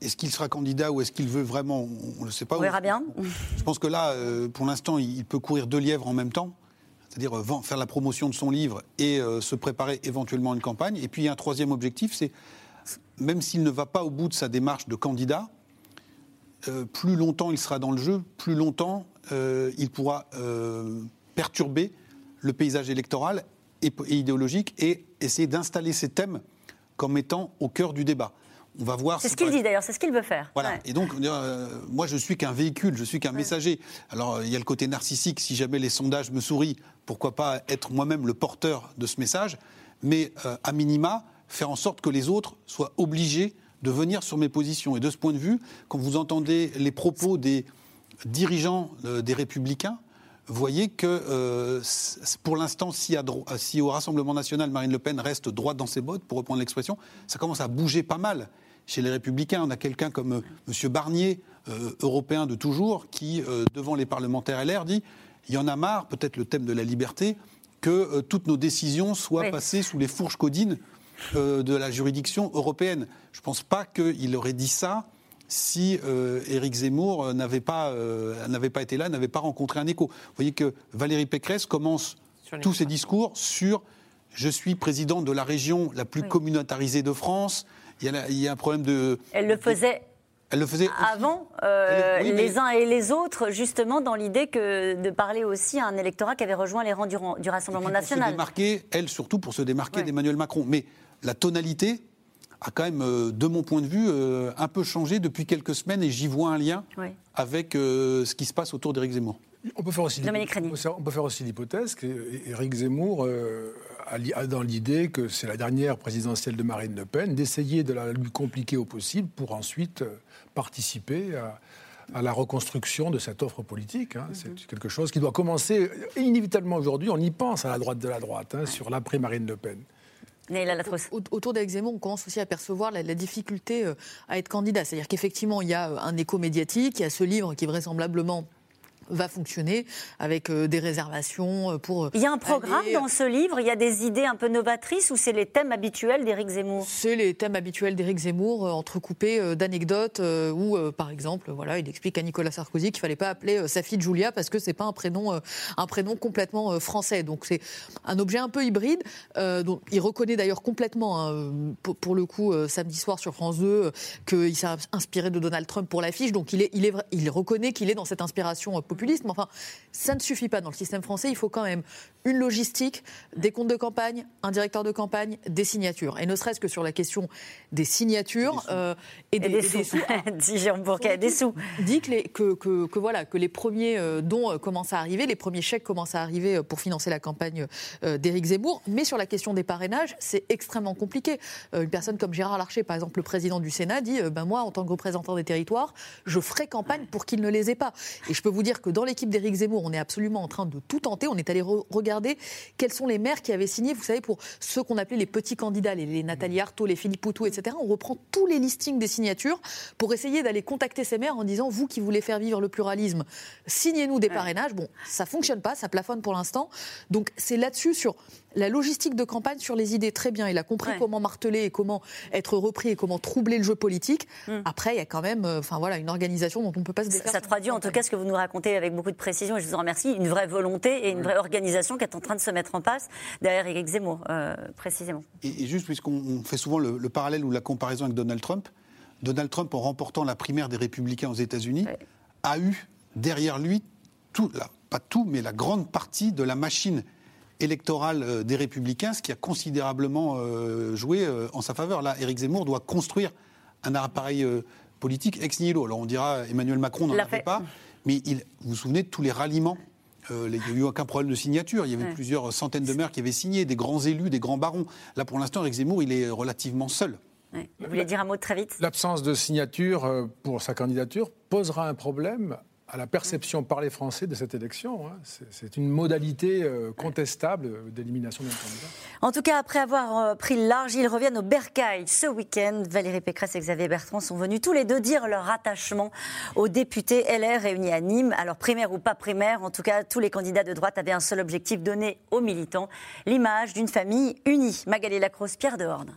est-ce qu'il sera candidat ou est-ce qu'il veut vraiment On ne le sait pas. On verra bien. Je pense que là, pour l'instant, il peut courir deux lièvres en même temps c'est-à-dire faire la promotion de son livre et se préparer éventuellement à une campagne. Et puis il y a un troisième objectif, c'est même s'il ne va pas au bout de sa démarche de candidat, euh, plus longtemps il sera dans le jeu, plus longtemps euh, il pourra euh, perturber le paysage électoral et, idéologique et essayer d'installer ces thèmes comme étant au cœur du débat. On va voir. C'est ce qu'il dit d'ailleurs, c'est ce qu'il veut faire. Voilà. Et donc, moi, je suis qu'un véhicule, je suis qu'un messager. Alors, il y a le côté narcissique. Si jamais les sondages me sourient, pourquoi pas être moi-même le porteur de ce message Mais à minima, faire en sorte que les autres soient obligés de venir sur mes positions. Et de ce point de vue, quand vous entendez les propos des dirigeants euh, des Républicains, voyez que euh, pour l'instant, si, si, au Rassemblement national, Marine Le Pen reste droite dans ses bottes, pour reprendre l'expression, ça commence à bouger pas mal. Chez les Républicains, on a quelqu'un comme euh, M. Barnier, européen de toujours, qui, devant les parlementaires LR, dit il y en a marre, peut-être le thème de la liberté, que toutes nos décisions soient passées sous les fourches codines de la juridiction européenne. Je ne pense pas qu'il aurait dit ça si euh, Éric Zemmour n'avait pas, euh, n'avait pas été là, n'avait pas rencontré un écho. Vous voyez que Valérie Pécresse commence tous ses discours sur je suis président de la région la plus communautarisée de France. Il y, a, il y, a, un problème de. Elle le faisait elle le faisait avant euh, les uns et les autres, justement dans l'idée que de parler aussi à un électorat qui avait rejoint les rangs du, du Rassemblement national. Se démarquer, elle surtout pour se démarquer d'Emmanuel Macron. Mais la tonalité a quand même, euh, de mon point de vue, euh, un peu changé depuis quelques semaines et j'y vois un lien avec ce qui se passe autour d'Éric Zemmour. On peut faire aussi l'hypothèse qu'Éric Zemmour dans l'idée que c'est la dernière présidentielle de Marine Le Pen, d'essayer de la lui compliquer au possible pour ensuite euh, participer à, la reconstruction de cette offre politique. Hein. C'est mhm. quelque chose qui doit commencer inévitablement aujourd'hui. On y pense à la droite de la droite, hein, sur l'après-Marine Le Pen. Autour d'Alex Zemmour, on commence aussi à percevoir la, difficulté euh, à être candidat. C'est-à-dire qu'effectivement, il y a un écho médiatique, il y a ce livre qui vraisemblablement va fonctionner avec euh, des réservations euh, pour. Il y a un programme dans ce livre, il y a des idées un peu novatrices ou c'est les thèmes habituels d'Éric Zemmour? C'est les thèmes habituels d'Éric Zemmour, euh, entrecoupés d'anecdotes où, par exemple, voilà, il explique à Nicolas Sarkozy qu'il fallait pas appeler sa fille Julia parce que c'est pas un prénom, un prénom complètement français. Donc c'est un objet un peu hybride. dont il reconnaît d'ailleurs complètement, hein, pour, le coup, samedi soir sur France 2, qu'il s'est inspiré de Donald Trump pour l'affiche. Donc il, est, il, est, il reconnaît qu'il est dans cette inspiration populisme. Enfin, ça ne suffit pas dans le système français. Il faut quand même une logistique, des comptes de campagne, un directeur de campagne, des signatures. Et ne serait-ce que sur la question des signatures euh, et, des, sous. Dit Jérôme Bourquet, des sous. Dit que les, que, que, voilà, que les premiers euh, dons euh, commencent à arriver, les premiers chèques commencent à arriver pour financer la campagne d'Éric Zemmour. Mais sur la question des parrainages, c'est extrêmement compliqué. une personne comme Gérard Larcher, par exemple, le président du Sénat, dit ben Moi, en tant que représentant des territoires, je ferai campagne pour qu'il ne les ait pas. Et je peux vous dire que dans l'équipe d'Éric Zemmour, on est absolument en train de tout tenter. On est allé regarder quels sont les maires qui avaient signé, vous savez, pour ceux qu'on appelait les petits candidats, les, Nathalie Arthaud, les Philippe Poutou, etc. On reprend tous les listings des signatures pour essayer d'aller contacter ces maires en disant vous qui voulez faire vivre le pluralisme, signez-nous des parrainages. Bon, ça fonctionne pas, ça plafonne pour l'instant. Donc c'est là-dessus sur la logistique de campagne sur les idées, très bien. Il a compris comment marteler et comment être repris et comment troubler le jeu politique. Hmm. Après, il y a quand même euh, enfin, voilà, une organisation dont on ne peut pas se défaire. Ça, traduit en tout cas ce que vous nous racontez avec beaucoup de précision, et je vous en remercie, une vraie volonté et une vraie organisation qui est en train de se mettre en place derrière Éric Zemmour, euh, précisément. Et, juste puisqu'on fait souvent le, parallèle ou la comparaison avec Donald Trump, Donald Trump, en remportant la primaire des républicains aux États-Unis, a eu derrière lui tout, pas tout, mais la grande partie de la machine électorale euh, des Républicains, ce qui a considérablement euh, joué euh, en sa faveur. Là, Éric Zemmour doit construire un appareil politique ex nihilo. Alors on dira Emmanuel Macron n'en a fait pas, Mais il, vous vous souvenez de tous les ralliements euh, il n'y a eu aucun problème de signature. Il y avait plusieurs centaines de maires qui avaient signé, des grands élus, des grands barons. Là, pour l'instant, Eric Zemmour, il est relativement seul. Vous voulez dire un mot très vite? L'absence de signature pour sa candidature posera un problème à la perception par les Français de cette élection. Hein. C'est une modalité euh, contestable d'élimination d'un candidat. En tout cas, après avoir euh, pris le large, ils reviennent au Bercail ce week-end. Valérie Pécresse et Xavier Bertrand sont venus tous les deux dire leur attachement aux députés LR réunis à Nîmes. Alors, primaire ou pas primaire, en tout cas, tous les candidats de droite avaient un seul objectif donner aux militants l'image d'une famille unie. Magali Lacrosse, Pierre Dehorne.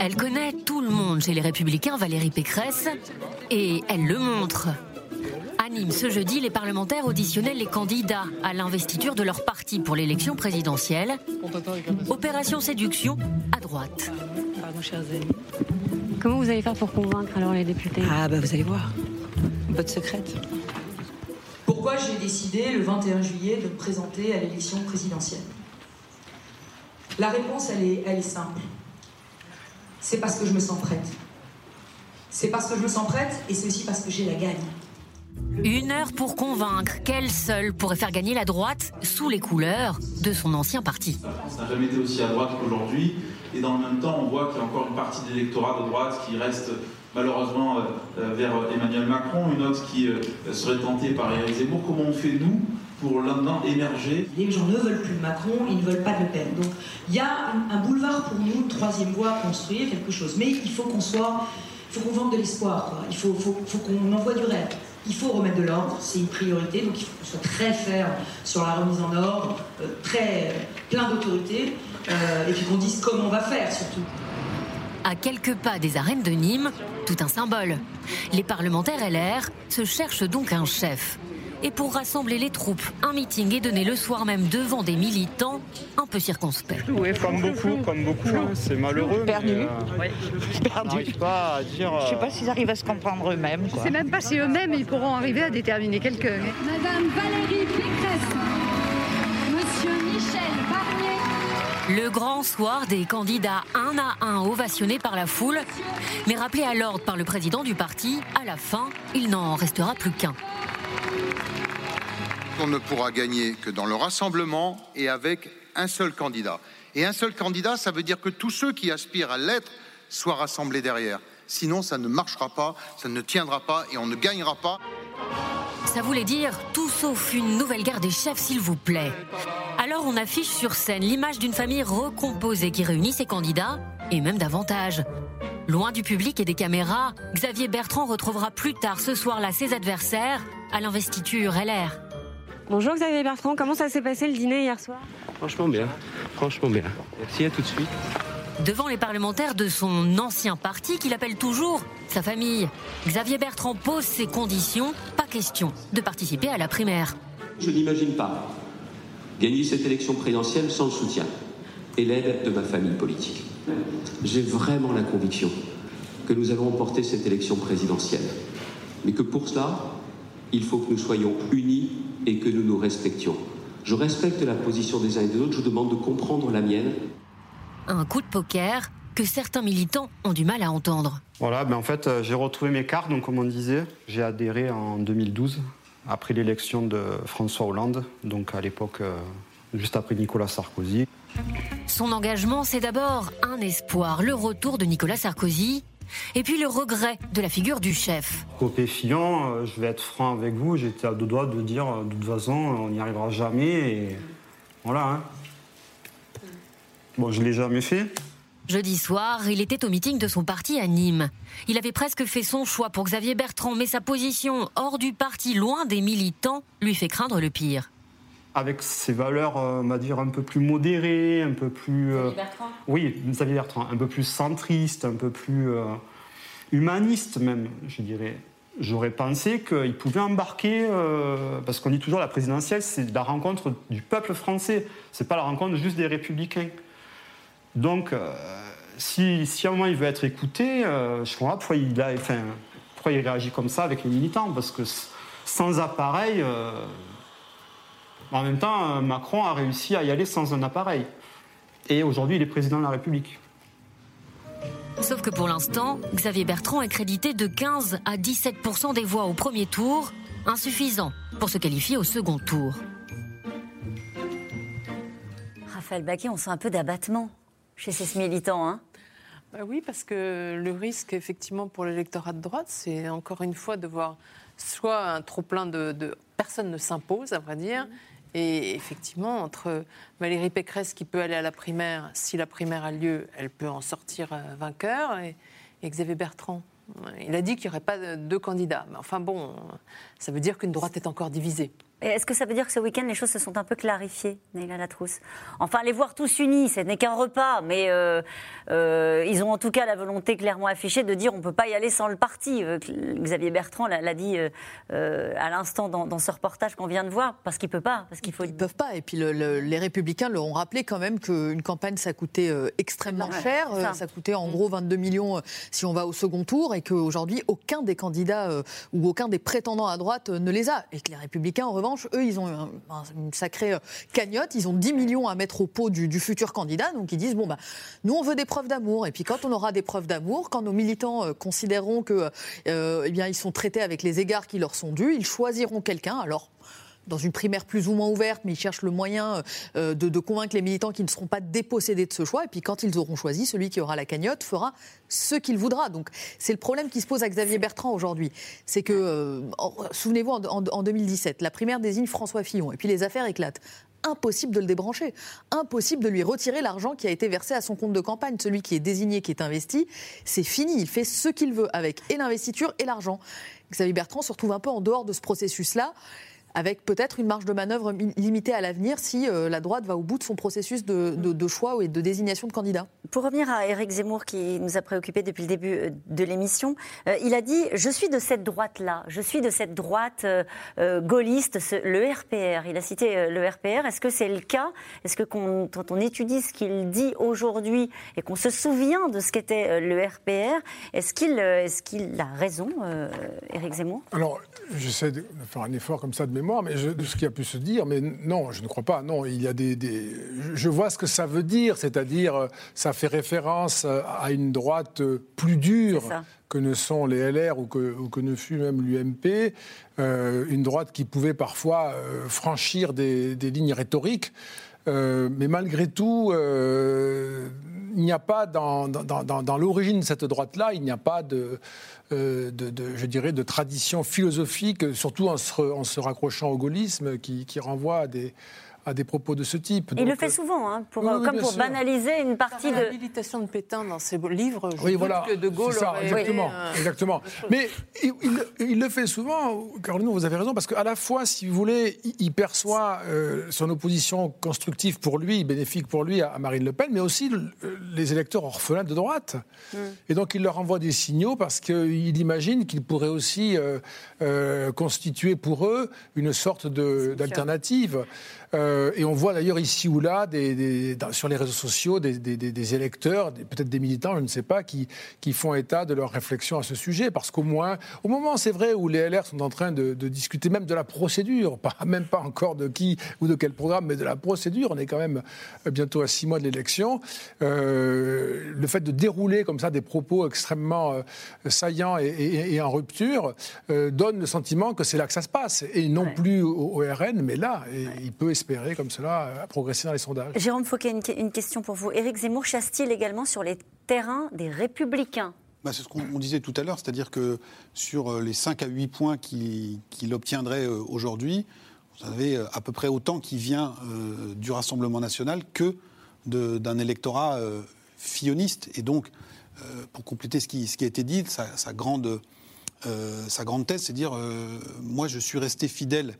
Elle connaît tout le monde chez les Républicains, Valérie Pécresse, et elle le montre. À Nîmes, ce jeudi, les parlementaires auditionnaient les candidats à l'investiture de leur parti pour l'élection présidentielle. Opération séduction à droite. Comment vous allez faire pour convaincre alors les députés? Ah bah vous allez voir. Votre secrète. Pourquoi j'ai décidé le 21 juillet de me présenter à l'élection présidentielle La réponse, elle est, elle est simple. C'est parce que je me sens prête. C'est parce que je me sens prête et c'est aussi parce que j'ai la gagne. Une heure pour convaincre qu'elle seule pourrait faire gagner la droite sous les couleurs de son ancien parti. La France n'a jamais été aussi à droite qu'aujourd'hui. Et dans le même temps, on voit qu'il y a encore une partie de l'électorat de droite qui reste malheureusement euh, euh, vers Emmanuel Macron, une autre qui euh, serait tentée par Éric Zemmour. Comment on fait, nous, pour là-dedans émerger? Les gens ne veulent plus de Macron, ils ne veulent pas de Le Pen. Donc il y a un, boulevard pour nous, troisième voie à construire, quelque chose. Mais il faut qu'on soit, il faut qu'on vende de l'espoir, il faut, faut, faut qu'on envoie du rêve. Il faut remettre de l'ordre, c'est une priorité, donc il faut qu'on soit très ferme sur la remise en ordre, très plein d'autorité, et puis qu'on dise comment on va faire surtout. À quelques pas des arènes de Nîmes, tout un symbole. Les parlementaires LR se cherchent donc un chef. Et pour rassembler les troupes, un meeting est donné le soir même devant des militants un peu circonspects. Oui, comme beaucoup, comme beaucoup, hein. c'est malheureux. Perdu. Mais, euh, Perdu. pas à dire. Je ne sais pas s'ils arrivent à se comprendre eux-mêmes. Je ne sais même pas si eux-mêmes ils pourront arriver à déterminer quelqu'un. Madame Valérie Pécresse, Le grand soir des candidats un à un ovationnés par la foule, mais rappelés à l'ordre par le président du parti, à la fin, il n'en restera plus qu'un. On ne pourra gagner que dans le rassemblement et avec un seul candidat. Et un seul candidat, ça veut dire que tous ceux qui aspirent à l'être soient rassemblés derrière. Sinon, ça ne marchera pas, ça ne tiendra pas et on ne gagnera pas. Ça voulait dire tout sauf une nouvelle guerre des chefs, s'il vous plaît. Alors on affiche sur scène l'image d'une famille recomposée qui réunit ses candidats, et même davantage. Loin du public et des caméras, Xavier Bertrand retrouvera plus tard ce soir-là ses adversaires à l'investiture LR. Bonjour Xavier Bertrand, comment ça s'est passé le dîner hier soir? Franchement bien, franchement bien. Merci, à tout de suite. Devant les parlementaires de son ancien parti qu'il appelle toujours sa famille, Xavier Bertrand pose ses conditions, pas question de participer à la primaire. Je n'imagine pas gagner cette élection présidentielle sans le soutien et l'aide de ma famille politique. J'ai vraiment la conviction que nous allons remporter cette élection présidentielle, mais que pour cela, il faut que nous soyons unis et que nous nous respections. Je respecte la position des uns et des autres, je vous demande de comprendre la mienne. Un coup de poker que certains militants ont du mal à entendre. Voilà, ben en fait, euh, j'ai retrouvé mes cartes, donc comme on disait, j'ai adhéré en 2012, après l'élection de François Hollande, donc à l'époque, euh, juste après Nicolas Sarkozy. Son engagement, c'est d'abord un espoir, le retour de Nicolas Sarkozy, et puis le regret de la figure du chef. Côté Fillon, euh, je vais être franc avec vous, j'étais à deux doigts de dire, euh, de toute façon, on n'y arrivera jamais, et voilà. Hein. Bon, je ne l'ai jamais fait. Jeudi soir, il était au meeting de son parti à Nîmes. Il avait presque fait son choix pour Xavier Bertrand, mais sa position hors du parti, loin des militants, lui fait craindre le pire. Avec ses valeurs, euh, on va dire, un peu plus modérées, un peu plus... euh, Xavier Bertrand? Oui, Xavier Bertrand, un peu plus centriste, un peu plus euh, humaniste même, je dirais. J'aurais pensé qu'il pouvait embarquer, euh, parce qu'on dit toujours la présidentielle, c'est la rencontre du peuple français, c'est pas la rencontre juste des républicains. Donc, euh, si, si à un moment il veut être écouté, euh, je comprends pas pourquoi il, a, enfin, pourquoi il réagit comme ça avec les militants, parce que sans appareil, euh, en même temps, Macron a réussi à y aller sans un appareil. Et aujourd'hui, il est président de la République. Sauf que pour l'instant, Xavier Bertrand est crédité de 15 à 17% des voix au premier tour, insuffisant pour se qualifier au second tour. Raphaël Baquet, on sent un peu d'abattement chez ces militants. Hein bah oui, parce que le risque, effectivement, pour l'électorat de droite, c'est encore une fois de voir soit un trop-plein de, de, Personne ne s'impose, à vrai dire. Et effectivement, entre Valérie Pécresse qui peut aller à la primaire, si la primaire a lieu, elle peut en sortir euh, vainqueur, et, et Xavier Bertrand. Il a dit qu'il n'y aurait pas de deux candidats. Mais enfin bon, ça veut dire qu'une droite est encore divisée. Est-ce que ça veut dire que ce week-end, les choses se sont un peu clarifiées, Neila Latrousse Enfin, les voir tous unis, ce n'est qu'un repas, mais euh, euh, ils ont en tout cas la volonté clairement affichée de dire on ne peut pas y aller sans le parti. Euh, Xavier Bertrand l'a dit à l'instant dans, ce reportage qu'on vient de voir, parce qu'il ne peut pas. Parce qu'il faut... Ils ne peuvent pas. Et puis les Républicains leur ont rappelé quand même qu'une campagne, ça coûtait extrêmement cher. Ça. ça. coûtait en gros 22 millions si on va au second tour, et qu'aujourd'hui, aucun des candidats ou aucun des prétendants à droite ne les a. Et que les Républicains, en revanche, eux, ils ont une sacrée euh, cagnotte. Ils ont 10 millions à mettre au pot du, futur candidat. Donc, ils disent bon, bah, nous, on veut des preuves d'amour. Et puis, quand on aura des preuves d'amour, quand nos militants euh, considéreront que, euh, eh sont traités avec les égards qui leur sont dus, ils choisiront quelqu'un. Alors, dans une primaire plus ou moins ouverte, mais ils cherchent le moyen euh, de, convaincre les militants qui ne seront pas dépossédés de ce choix. Et puis quand ils auront choisi, celui qui aura la cagnotte fera ce qu'il voudra. Donc c'est le problème qui se pose à Xavier Bertrand aujourd'hui. C'est que, euh, souvenez-vous, en, 2017, la primaire désigne François Fillon, et puis les affaires éclatent impossible de le débrancher, impossible de lui retirer l'argent qui a été versé à son compte de campagne. Celui qui est désigné, qui est investi, c'est fini. Il fait ce qu'il veut avec et l'investiture et l'argent. Xavier Bertrand se retrouve un peu en dehors de ce processus-là avec peut-être une marge de manœuvre limitée à l'avenir si euh, la droite va au bout de son processus de, choix et de désignation de candidats. Pour revenir à Éric Zemmour qui nous a préoccupés depuis le début euh, de l'émission, euh, il a dit Je suis de cette droite-là, je suis de cette droite gaulliste, le RPR. Il a cité le RPR. Est-ce que c'est le cas? Est-ce que quand on étudie ce qu'il dit aujourd'hui et qu'on se souvient de ce qu'était le RPR, est-ce qu'il est qu'il a raison, Éric Zemmour? Alors, j'essaie de faire un effort comme ça de mémoire, mais de ce qui a pu se dire, mais non, je ne crois pas. Non, il y a des, je vois ce que ça veut dire, c'est-à-dire euh, ça fait référence euh, à une droite euh, plus dure que ne sont les LR ou que, que ne fut même l'UMP, une droite qui pouvait parfois franchir des, lignes rhétoriques. Mais malgré tout, il n'y a pas dans, l'origine de cette droite-là, il n'y a pas de, euh, tradition philosophique, surtout en se, raccrochant au gaullisme, qui renvoie à des, à des propos de ce type. il le fait souvent, hein, pour, comme pour banaliser une partie de. L'habilitation de Pétain dans ses livres, je oui, voilà, que De Gaulle ça, exactement, euh, exactement. Mais il, il, le fait souvent, Caroline, vous avez raison, parce qu'à la fois, si vous voulez, il, perçoit euh, son opposition constructive pour lui, bénéfique pour lui à, Marine Le Pen, mais aussi les électeurs orphelins de droite. Mm. Et donc il leur envoie des signaux parce qu'il imagine qu'il pourrait aussi euh, constituer pour eux une sorte d'alternative. Euh, et on voit d'ailleurs ici ou là, des, sur les réseaux sociaux, des, électeurs, peut-être des militants, je ne sais pas, qui, qui font état de leur réflexion à ce sujet. Parce qu'au moins, au moment, c'est vrai, où les LR sont en train de, discuter même de la procédure, pas, même pas encore de qui ou de quel programme, mais de la procédure, on est quand même bientôt à six mois de l'élection, euh, le fait de dérouler comme ça des propos extrêmement euh, saillants et, en rupture donne le sentiment que c'est là que ça se passe. Et non plus au, RN, mais là. Et il peut espérer comme cela progresser dans les sondages. Jérôme Fauquet, une, une question pour vous. Éric Zemmour chasse-t-il également sur les terrains des Républicains? Bah, c'est ce qu'on disait tout à l'heure, c'est-à-dire que sur euh, les 5 à 8 points qu'il obtiendrait euh, aujourd'hui, vous avez euh, à peu près autant qui vient du Rassemblement national que d'un électorat filloniste. Et donc, pour compléter ce qui, ce qui, a été dit, sa, grande, sa grande thèse, c'est dire moi, je suis resté fidèle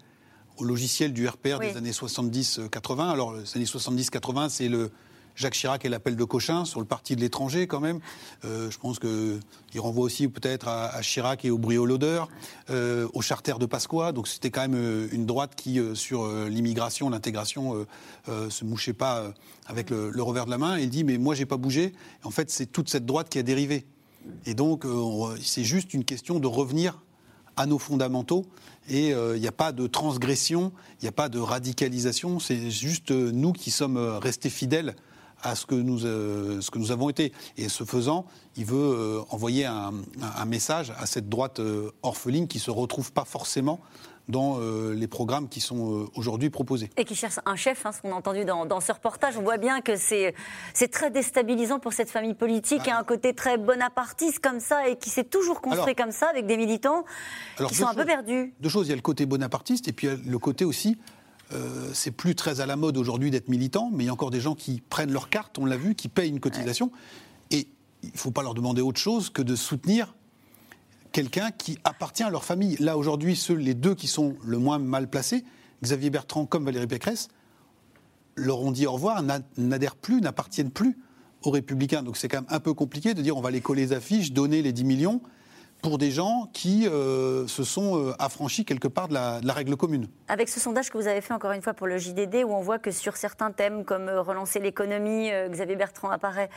au logiciel du RPR des années 70-80. Alors, les années 70-80, c'est le Jacques Chirac et l'appel de Cochin sur le parti de l'étranger, quand même. Euh, je pense qu'il renvoie aussi peut-être à, Chirac et au brio l'odeur, euh, au charter de Pasqua. Donc, c'était quand même euh, une droite qui, sur l'immigration, l'intégration, se mouchait pas avec le, revers de la main. Et il dit Mais moi, j'ai pas bougé. En fait, c'est toute cette droite qui a dérivé. Et donc, c'est juste une question de revenir à nos fondamentaux et euh, il n'y a pas de transgression, il n'y a pas de radicalisation, c'est juste euh, nous qui sommes euh, restés fidèles à ce que nous, avons été. Et ce faisant, il veut envoyer un, message à cette droite orpheline qui ne se retrouve pas forcément dans les programmes qui sont aujourd'hui proposés. Et qui cherche un chef, hein, ce qu'on a entendu dans, dans, ce reportage. On voit bien que c'est très déstabilisant pour cette famille politique, qui a un côté très bonapartiste comme ça, et qui s'est toujours construit comme ça, avec des militants qui sont un peu perdus. Deux choses, il y a le côté bonapartiste, et puis il y a le côté aussi euh, c'est plus très à la mode aujourd'hui d'être militant, mais il y a encore des gens qui prennent leur carte, on l'a vu, qui payent une cotisation. Et il ne faut pas leur demander autre chose que de soutenir quelqu'un qui appartient à leur famille. Là, aujourd'hui, les deux qui sont le moins mal placés, Xavier Bertrand comme Valérie Pécresse, leur ont dit au revoir, n'adhèrent plus, n'appartiennent plus aux Républicains. Donc c'est quand même un peu compliqué de dire on va les coller les affiches, donner les 10 millions pour des gens qui euh, se sont euh, affranchis quelque part de la, règle commune. Avec ce sondage que vous avez fait encore une fois pour le JDD, où on voit que sur certains thèmes comme euh, relancer l'économie, Xavier Bertrand apparaît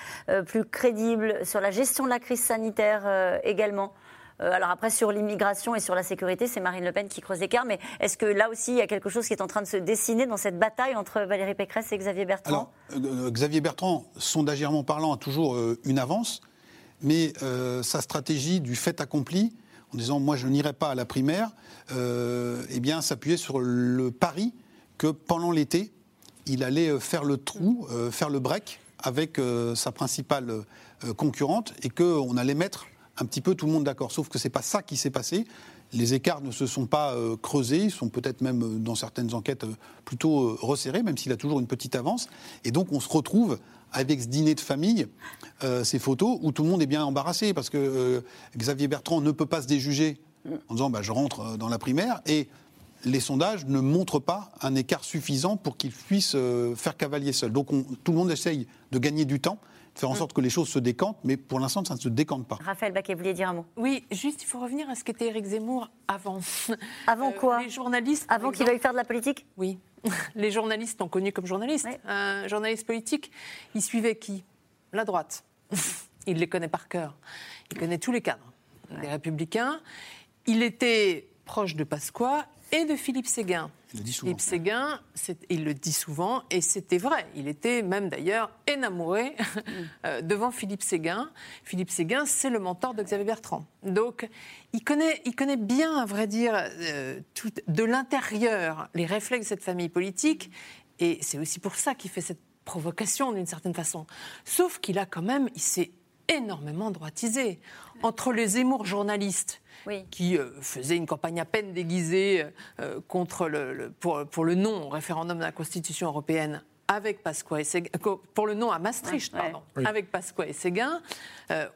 plus crédible, sur la gestion de la crise sanitaire également. Alors après, sur l'immigration et sur la sécurité, c'est Marine Le Pen qui creuse l'écart, mais est-ce que là aussi, il y a quelque chose qui est en train de se dessiner dans cette bataille entre Valérie Pécresse et Xavier Bertrand? Alors, Xavier Bertrand, sondagèrement parlant, a toujours une avance mais euh, sa stratégie du fait accompli, en disant moi je n'irai pas à la primaire, euh, eh bien s'appuyait sur le pari que pendant l'été, il allait euh, faire le trou, faire le break avec sa principale concurrente et qu'on allait mettre un petit peu tout le monde d'accord. Sauf que ce n'est pas ça qui s'est passé. Les écarts ne se sont pas creusés, ils sont peut-être même dans certaines enquêtes plutôt resserrés, même s'il a toujours une petite avance. Et donc on se retrouve avec ce dîner de famille, euh, ces photos, où tout le monde est bien embarrassé, parce que euh, Xavier Bertrand ne peut pas se déjuger en disant bah, je rentre euh, dans la primaire, et les sondages ne montrent pas un écart suffisant pour qu'il puisse faire cavalier seul. Donc tout le monde essaye de gagner du temps, faire en mm. sorte que les choses se décantent, mais pour l'instant, ça ne se décante pas. Raphaël Baquet, vous vouliez dire un mot? Oui, juste, il faut revenir à ce qu'était Éric Zemmour avant. Avant quoi? Les journalistes. Avant qu'il veuille faire de la politique? Oui. les journalistes l'ont connu comme journaliste. Un journaliste politique, il suivait qui? La droite. il les connaît par cœur. Il connaît tous les cadres des Républicains. Il était proche de Pasqua et de Philippe Séguin. Il le dit souvent. Philippe Séguin, il le dit souvent, et c'était vrai. Il était même d'ailleurs énamouré euh, devant Philippe Séguin. Philippe Séguin, c'est le mentor de Xavier Bertrand. Donc, il connaît, il connaît bien, à vrai dire, euh, tout, de l'intérieur les réflexes de cette famille politique, et c'est aussi pour ça qu'il fait cette provocation d'une certaine façon. Sauf qu'il a quand même, il s'est énormément droitisé. Entre les Zemmour journalistes, qui euh, faisaient une campagne à peine déguisée euh, contre le, pour, pour, le non au référendum de la Constitution européenne, avec Pasqua et Séguin, euh, pour le non à Maastricht, pardon, avec Pasqua et Séguin,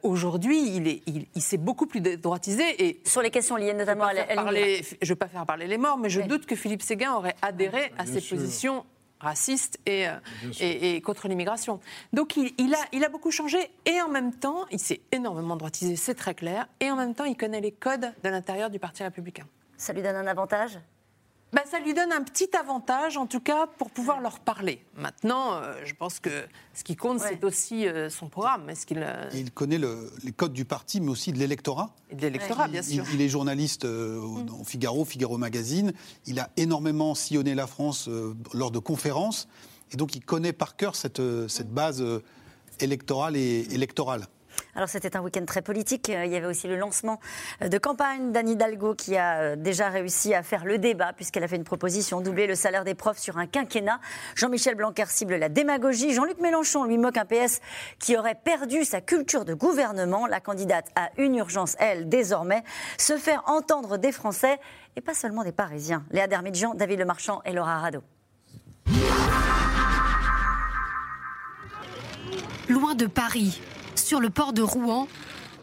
aujourd'hui, il, est, il, s'est beaucoup plus droitisé. Et Sur les questions liées notamment à la... Je ne veux pas faire parler les morts, mais je doute que Philippe Séguin aurait adhéré à ces positions raciste et, euh, et, contre l'immigration. Donc il, il, a, il a beaucoup changé et en même temps, il s'est énormément droitisé, c'est très clair, et en même temps, il connaît les codes de l'intérieur du Parti républicain. Ça lui donne un avantage? Bah, ça lui donne un petit avantage, en tout cas, pour pouvoir leur parler. Maintenant, euh, je pense que ce qui compte, c'est aussi euh, son programme. Est-ce qu'il, Il connaît les codes du parti, mais aussi de l'électorat. Et de l'électorat, bien sûr. Il, est journaliste au, mm. Figaro, Figaro Magazine. Il a énormément sillonné la France lors de conférences. Et donc, il connaît par cœur cette, cette base électorale et électorale. Alors c'était un week-end très politique. Il y avait aussi le lancement de campagne d'Anne Hidalgo qui a euh, déjà réussi à faire le débat puisqu'elle a fait une proposition doubler le salaire des profs sur un quinquennat. Jean-Michel Blanquer cible la démagogie. Jean-Luc Mélenchon lui moque un PS qui aurait perdu sa culture de gouvernement. La candidate a une urgence, elle, désormais, se faire entendre des Français et pas seulement des Parisiens. Léa Dermidjian, David Lemarchand et Laura Rado. Loin de Paris, sur le port de Rouen,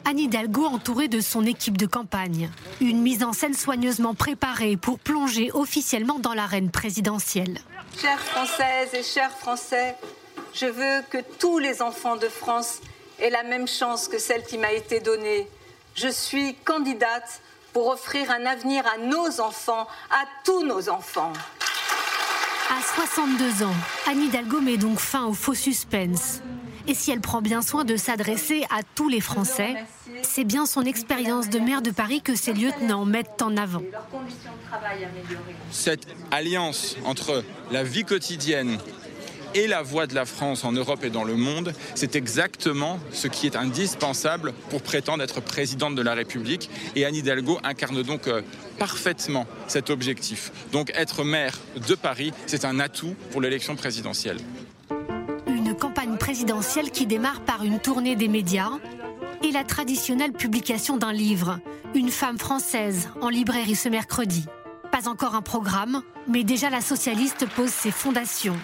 Anne Hidalgo entourée de son équipe de campagne. Une mise en scène soigneusement préparée pour plonger officiellement dans l'arène présidentielle. Chères Françaises et chers Français, je veux que tous les enfants de France aient la même chance que celle qui m'a été donnée. Je suis candidate pour offrir un avenir à nos enfants, à tous nos enfants. À 62 ans, Anne Hidalgo met donc fin au faux suspense. Et si elle prend bien soin de s'adresser à tous les Français, c'est bien son expérience de maire de Paris que ses lieutenants mettent en avant. Cette alliance entre la vie quotidienne et la voix de la France en Europe et dans le monde, c'est exactement ce qui est indispensable pour prétendre être présidente de la République. Et Anne Hidalgo incarne donc euh, parfaitement cet objectif. Donc être maire de Paris, c'est un atout pour l'élection présidentielle. Qui démarre par une tournée des médias et la traditionnelle publication d'un livre, Une femme française, en librairie ce mercredi. Pas encore un programme, mais déjà la socialiste pose ses fondations.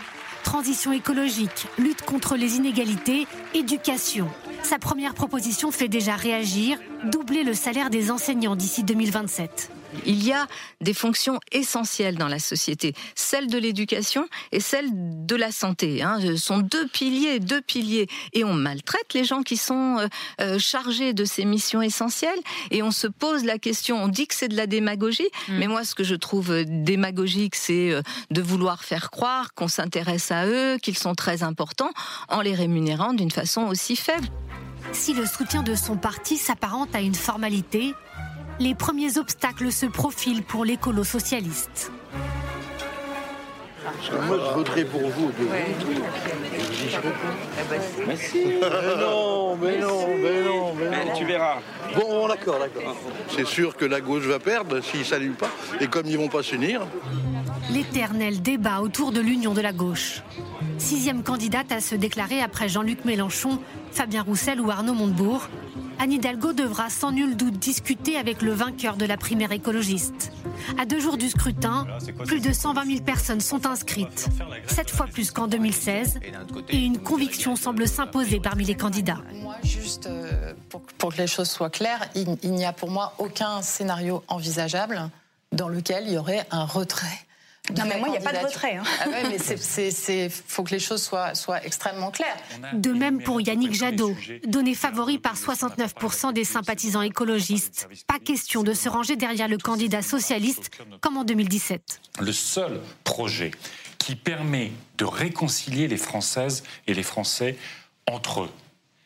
Transition écologique, lutte contre les inégalités, éducation. Sa première proposition fait déjà réagir, doubler le salaire des enseignants d'ici 2027. Il y a des fonctions essentielles dans la société, celle de l'éducation et celle de la santé. Hein. Ce sont deux piliers, deux piliers. Et on maltraite les gens qui sont euh, euh, chargés de ces missions essentielles. Et on se pose la question, on dit que c'est de la démagogie, mm. mais moi ce que je trouve euh, démagogique, c'est de vouloir faire croire qu'on s'intéresse à eux, qu'ils sont très importants, en les rémunérant d'une façon aussi faible. Si le soutien de son parti s'apparente à une formalité, les premiers obstacles se profilent pour l'écolo socialiste. moi, je voterai pour vous. De ouais. vous. mais non, mais non, mais non, mais non. tu verras. Bon, d'accord, d'accord. C'est sûr que la gauche va perdre s'ils ne s'allument pas. Et comme ils ne vont pas s'unir. L'éternel débat autour de l'union de la gauche. Sixième candidate à se déclarer après Jean-Luc Mélenchon, Fabien Roussel ou Arnaud Montebourg, Anne Hidalgo devra sans nul doute discuter avec le vainqueur de la primaire écologiste. À deux jours du scrutin, plus de 120 000 personnes sont inscrites, sept fois plus qu'en 2016, et une conviction semble s'imposer parmi les candidats. Moi, juste euh, pour, que les choses soient claires, il n'y a pour moi aucun scénario envisageable dans lequel il y aurait un retrait non, mais moi, il n'y a pas de retrait. Hein. Ah ouais, mais il faut que les choses soient, soient extrêmement claires. De même pour Yannick Jadot, donné favori par 69% des sympathisants écologistes. Pas question de se ranger derrière le candidat socialiste comme en 2017. Le seul projet qui permet de réconcilier les Françaises et les Français entre eux,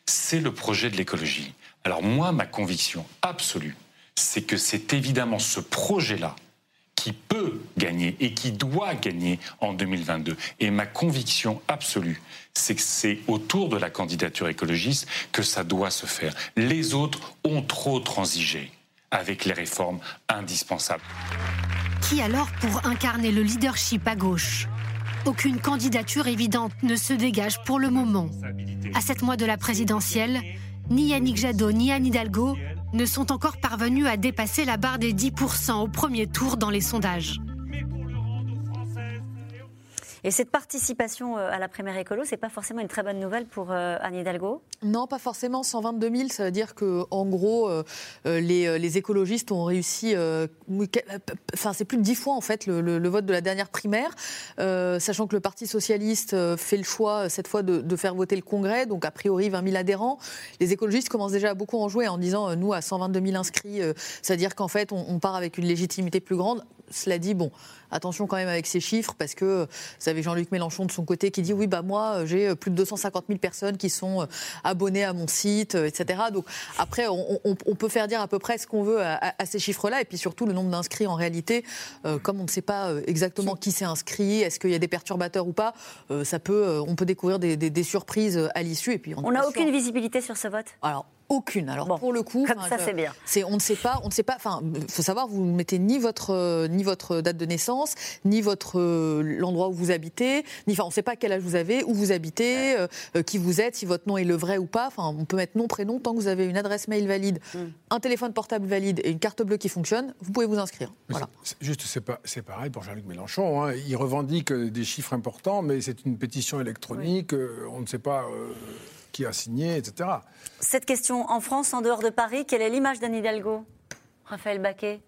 c'est le projet de l'écologie. Alors moi, ma conviction absolue, c'est que c'est évidemment ce projet-là qui peut gagner et qui doit gagner en 2022. Et ma conviction absolue, c'est que c'est autour de la candidature écologiste que ça doit se faire. Les autres ont trop transigé avec les réformes indispensables. Qui alors pour incarner le leadership à gauche? Aucune candidature évidente ne se dégage pour le moment. À sept mois de la présidentielle, ni Yannick Jadot ni Anne Hidalgo ne sont encore parvenus à dépasser la barre des 10% au premier tour dans les sondages. Et cette participation euh, à la primaire écolo, c'est pas forcément une très bonne nouvelle pour euh, Anne Hidalgo? Non, pas forcément. 122 000, ça veut dire que, en gros, euh, les, écologistes ont réussi. enfin, c'est plus de 10 fois en fait le, vote de la dernière primaire, sachant que le Parti socialiste fait le choix cette fois de, faire voter le Congrès, donc a priori 20 000 adhérents. Les écologistes commencent déjà à beaucoup en jouer en disant nous à 122 000 inscrits, c'est-à-dire qu'en fait on part avec une légitimité plus grande. Cela dit, bon, attention quand même avec ces chiffres, parce que vous avez Jean-Luc Mélenchon de son côté qui dit oui, bah moi j'ai plus de 250 000 personnes qui sont euh, abonnées à mon site, euh, etc. Donc après, on, peut faire dire à peu près ce qu'on veut à, ces chiffres-là, et puis surtout le nombre d'inscrits en réalité, euh, comme on ne sait pas exactement qui s'est inscrit, est-ce qu'il y a des perturbateurs ou pas, ça peut, on peut découvrir des, surprises à l'issue. Et puis on n'a aucune visibilité sur ce vote? Alors aucune. Alors pour le coup, ça c'est bien. C'est on ne sait pas, on ne sait pas. Enfin, faut savoir, vous ne mettez ni votre euh, ni votre date de naissance, ni votre euh, l'endroit où vous habitez, ni enfin on ne sait pas quel âge vous avez, où vous habitez, euh, qui vous êtes, si votre nom est le vrai ou pas. Enfin, on peut mettre nom prénom tant que vous avez une adresse mail valide, hmm. un téléphone portable valide et une carte bleue qui fonctionne, vous pouvez vous inscrire. Voilà. Juste, c'est pas c'est pareil pour Jean-Luc Mélenchon. Hein. Il revendique des chiffres importants, mais c'est une pétition électronique. On ne sait pas qui a signé, etc. Cette question, en France, en dehors de Paris, quelle est l'image d'Anne Hidalgo Raphaël Baquet?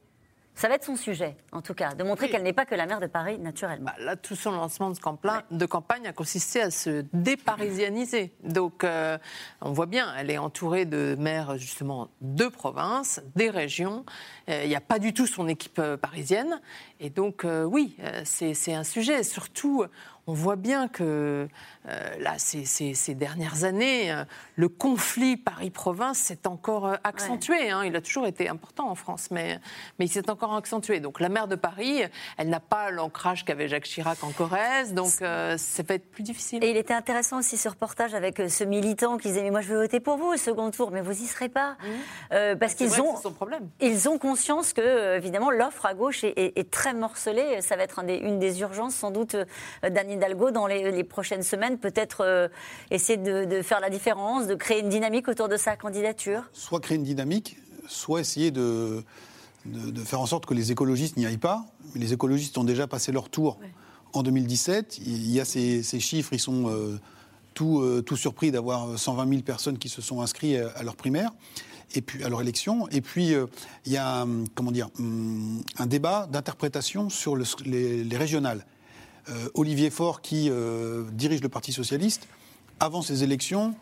Ça va être son sujet, en tout cas, de montrer qu'elle n'est pas que la maire de Paris, naturellement. Bah, là, tout son lancement de campagne, de campagne, a consisté à se déparisianiser. Donc, euh, on voit bien, elle est entourée de maires, justement, de province, des régions. Euh, il n'y a pas du tout son équipe euh, parisienne. Et donc, oui, c'est un sujet. Surtout, on voit bien que euh, là, ces, ces, dernières années, euh, le conflit Paris-Province s'est encore euh, accentué. Hein. Il a toujours été important en France, mais, mais il s'est encore accentué. Donc la maire de Paris, elle n'a pas l'ancrage qu'avait Jacques Chirac en Corrèze, donc ça va être plus difficile. Et il était intéressant aussi ce reportage avec ce militant qui disait Mais moi je veux voter pour vous au second tour, mais vous y serez pas. Mmh. parce qu'ils ont, ils ont conscience que, évidemment, l'offre à gauche est, très morcelée. Ça va être une des urgences, sans doute, d'Anne Hidalgo dans les prochaines semaines peut-être euh, essayer de, faire la différence, de créer une dynamique autour de sa candidature? Soit créer une dynamique, soit essayer de, de, faire en sorte que les écologistes n'y aillent pas. Les écologistes ont déjà passé leur tour en 2017. Il y a ces, chiffres, ils sont euh, tout, euh, tout, surpris d'avoir 120 000 personnes qui se sont inscrites à, leur primaire et puis à leur élection. Et puis il y a comment dire un débat d'interprétation sur les, les, régionales. Euh, Olivier Faure, qui euh, dirige le Parti socialiste, avant ces élections,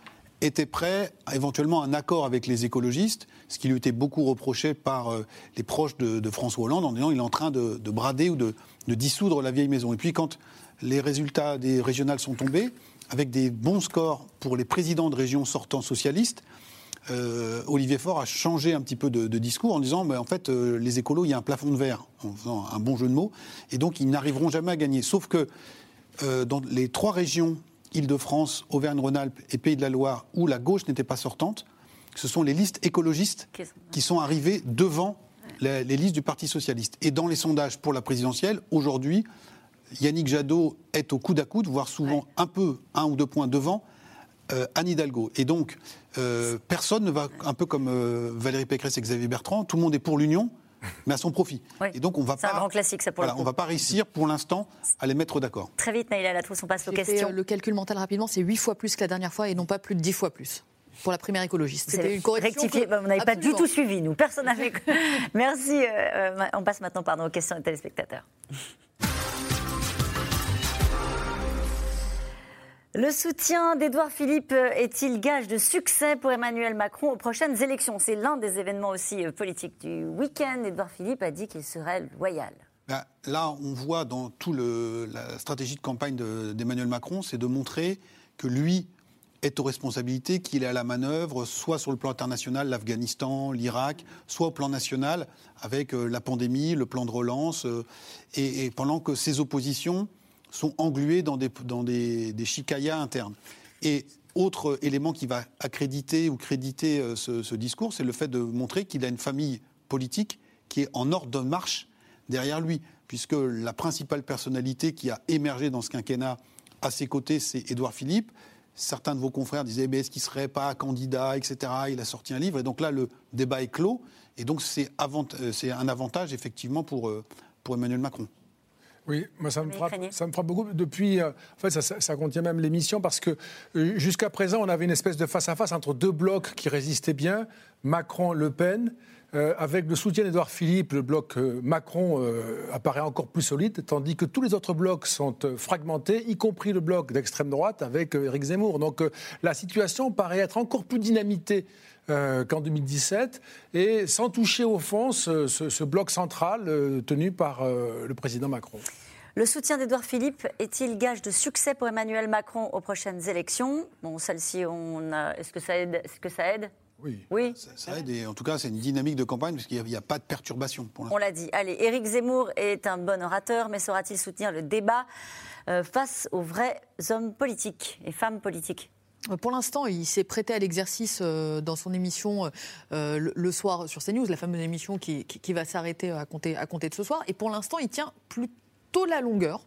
était prêt à éventuellement un accord avec les écologistes, ce qui lui était beaucoup reproché par euh, les proches de, François Hollande en disant qu'il est en train de, brader ou de, dissoudre la vieille maison. Et puis quand les résultats des régionales sont tombés, avec des bons scores pour les présidents de régions sortants socialistes, euh, Olivier Faure a changé un petit peu de, discours en disant mais en fait, euh, les écolos, il y a un plafond de verre, en faisant un bon jeu de mots, et donc ils n'arriveront jamais à gagner. Sauf que euh, dans les trois régions, Île-de-France, Auvergne-Rhône-Alpes et Pays de la Loire, où la gauche n'était pas sortante, ce sont les listes écologistes qui sont arrivées devant les, les listes du Parti socialiste. Et dans les sondages pour la présidentielle, aujourd'hui, Yannick Jadot est au coude à coude, voire souvent un peu, un ou deux points devant euh, Anne Hidalgo. Et donc, euh, personne ne va, un peu comme euh, Valérie Pécresse et Xavier Bertrand, tout le monde est pour l'union, mais à son profit. Et donc, on va pas. un grand classique, ça pour On va pas réussir, pour l'instant, à les mettre d'accord. Très vite, Naïla Latrousse, on passe aux questions. le calcul mental rapidement, c'est 8 fois plus que la dernière fois et non pas plus de 10 fois plus pour la primaire écologiste. C'était une correction. Bah, on n'avait pas du tout suivi, nous. Personne n'avait. Merci. on passe maintenant pardon, aux questions des téléspectateurs. Le soutien d'Édouard Philippe est-il gage de succès pour Emmanuel Macron aux prochaines élections? C'est l'un des événements aussi euh, politiques du week-end. Édouard Philippe a dit qu'il serait loyal. Ben, là, on voit dans toute la stratégie de campagne d'Emmanuel Macron, c'est de montrer que lui est aux responsabilités, qu'il est à la manœuvre, soit sur le plan international, l'Afghanistan, l'Irak, soit au plan national, avec euh, la pandémie, le plan de relance, euh, et pendant que ses oppositions sont englués dans des, dans des internes. Et autre élément qui va accréditer ou créditer euh, ce, discours, c'est le fait de montrer qu'il a une famille politique qui est en ordre de marche derrière lui, puisque la principale personnalité qui a émergé dans ce quinquennat à ses côtés, c'est Édouard Philippe. Certains de vos confrères disaient mais est-ce qu'il ne serait pas candidat, etc. Il a sorti un livre, et donc là, le débat est clos. Et donc, c'est euh, un avantage, effectivement, pour, euh, pour Emmanuel Macron. Oui, moi ça me, frappe, ça me frappe beaucoup. Depuis, euh, en fait, ça, contient même l'émission parce que euh, jusqu'à présent, on avait une espèce de face-à-face entre deux blocs qui résistaient bien, Macron-Le Pen. Euh, avec le soutien d'Edouard Philippe, le bloc Macron apparaît encore plus solide, tandis que tous les autres blocs sont fragmentés, y compris le bloc d'extrême droite avec Éric Zemmour. Donc la situation paraît être encore plus dynamitée euh, qu'en 2017, et sans toucher au fond ce, bloc central euh, tenu par euh, le président Macron. Le soutien d'Edouard Philippe est-il gage de succès pour Emmanuel Macron aux prochaines élections? Bon, celle-ci, on a... est-ce que ça aide? Est-ce que ça aide? Oui. oui. Ça, aide et en tout cas, c'est une dynamique de campagne parce qu'il n'y a, pas de perturbation pour On l'a dit. Allez, Éric Zemmour est un bon orateur, mais saura-t-il soutenir le débat face aux vrais hommes politiques et femmes politiques? Pour l'instant, il s'est prêté à l'exercice euh, dans son émission euh, le soir sur CNews, la fameuse émission qui, va s'arrêter à compter, à compter de ce soir. Et pour l'instant, il tient plutôt la longueur.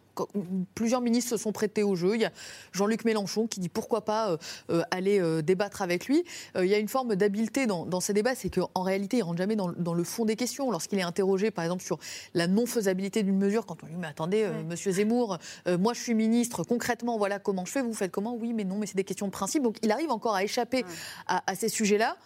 Plusieurs ministres se sont prêtés au jeu. Il y a Jean-Luc Mélenchon qui dit pourquoi pas euh, euh, aller euh, débattre avec lui. il y a une forme d'habileté dans, ces débats, c'est qu'en réalité, il rentre jamais dans, le fond des questions. Lorsqu'il est interrogé, par exemple, sur la non-faisabilité d'une mesure, quand on lui dit mais attendez, Monsieur Zemmour, moi je suis ministre, concrètement, voilà comment je fais, vous faites comment? Oui, mais non, mais c'est des questions de principe. Donc il arrive encore à échapper à, ces sujets-là.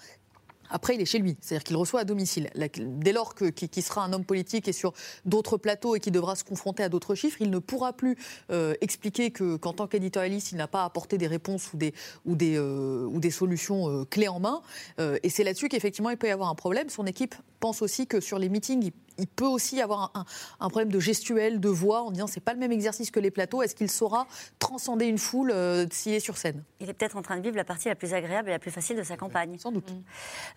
Après, il est chez lui, c'est-à-dire qu'il reçoit à domicile. Dès lors qu'il sera un homme politique et sur d'autres plateaux et qu'il devra se confronter à d'autres chiffres, il ne pourra plus euh, expliquer qu'en tant qu'éditorialiste, il n'a pas apporté des réponses ou des, euh, solutions euh, clés en main. et c'est là-dessus qu'effectivement, il peut y avoir un problème. Son équipe pense aussi que sur les meetings, il, peut aussi y avoir un, un problème de gestuelle, de voix, en disant c'est pas le même exercice que les plateaux. Est-ce qu'il saura transcender une foule euh, s'il est sur scène? Il est peut-être en train de vivre la partie la plus agréable et la plus facile de sa campagne. Sans doute.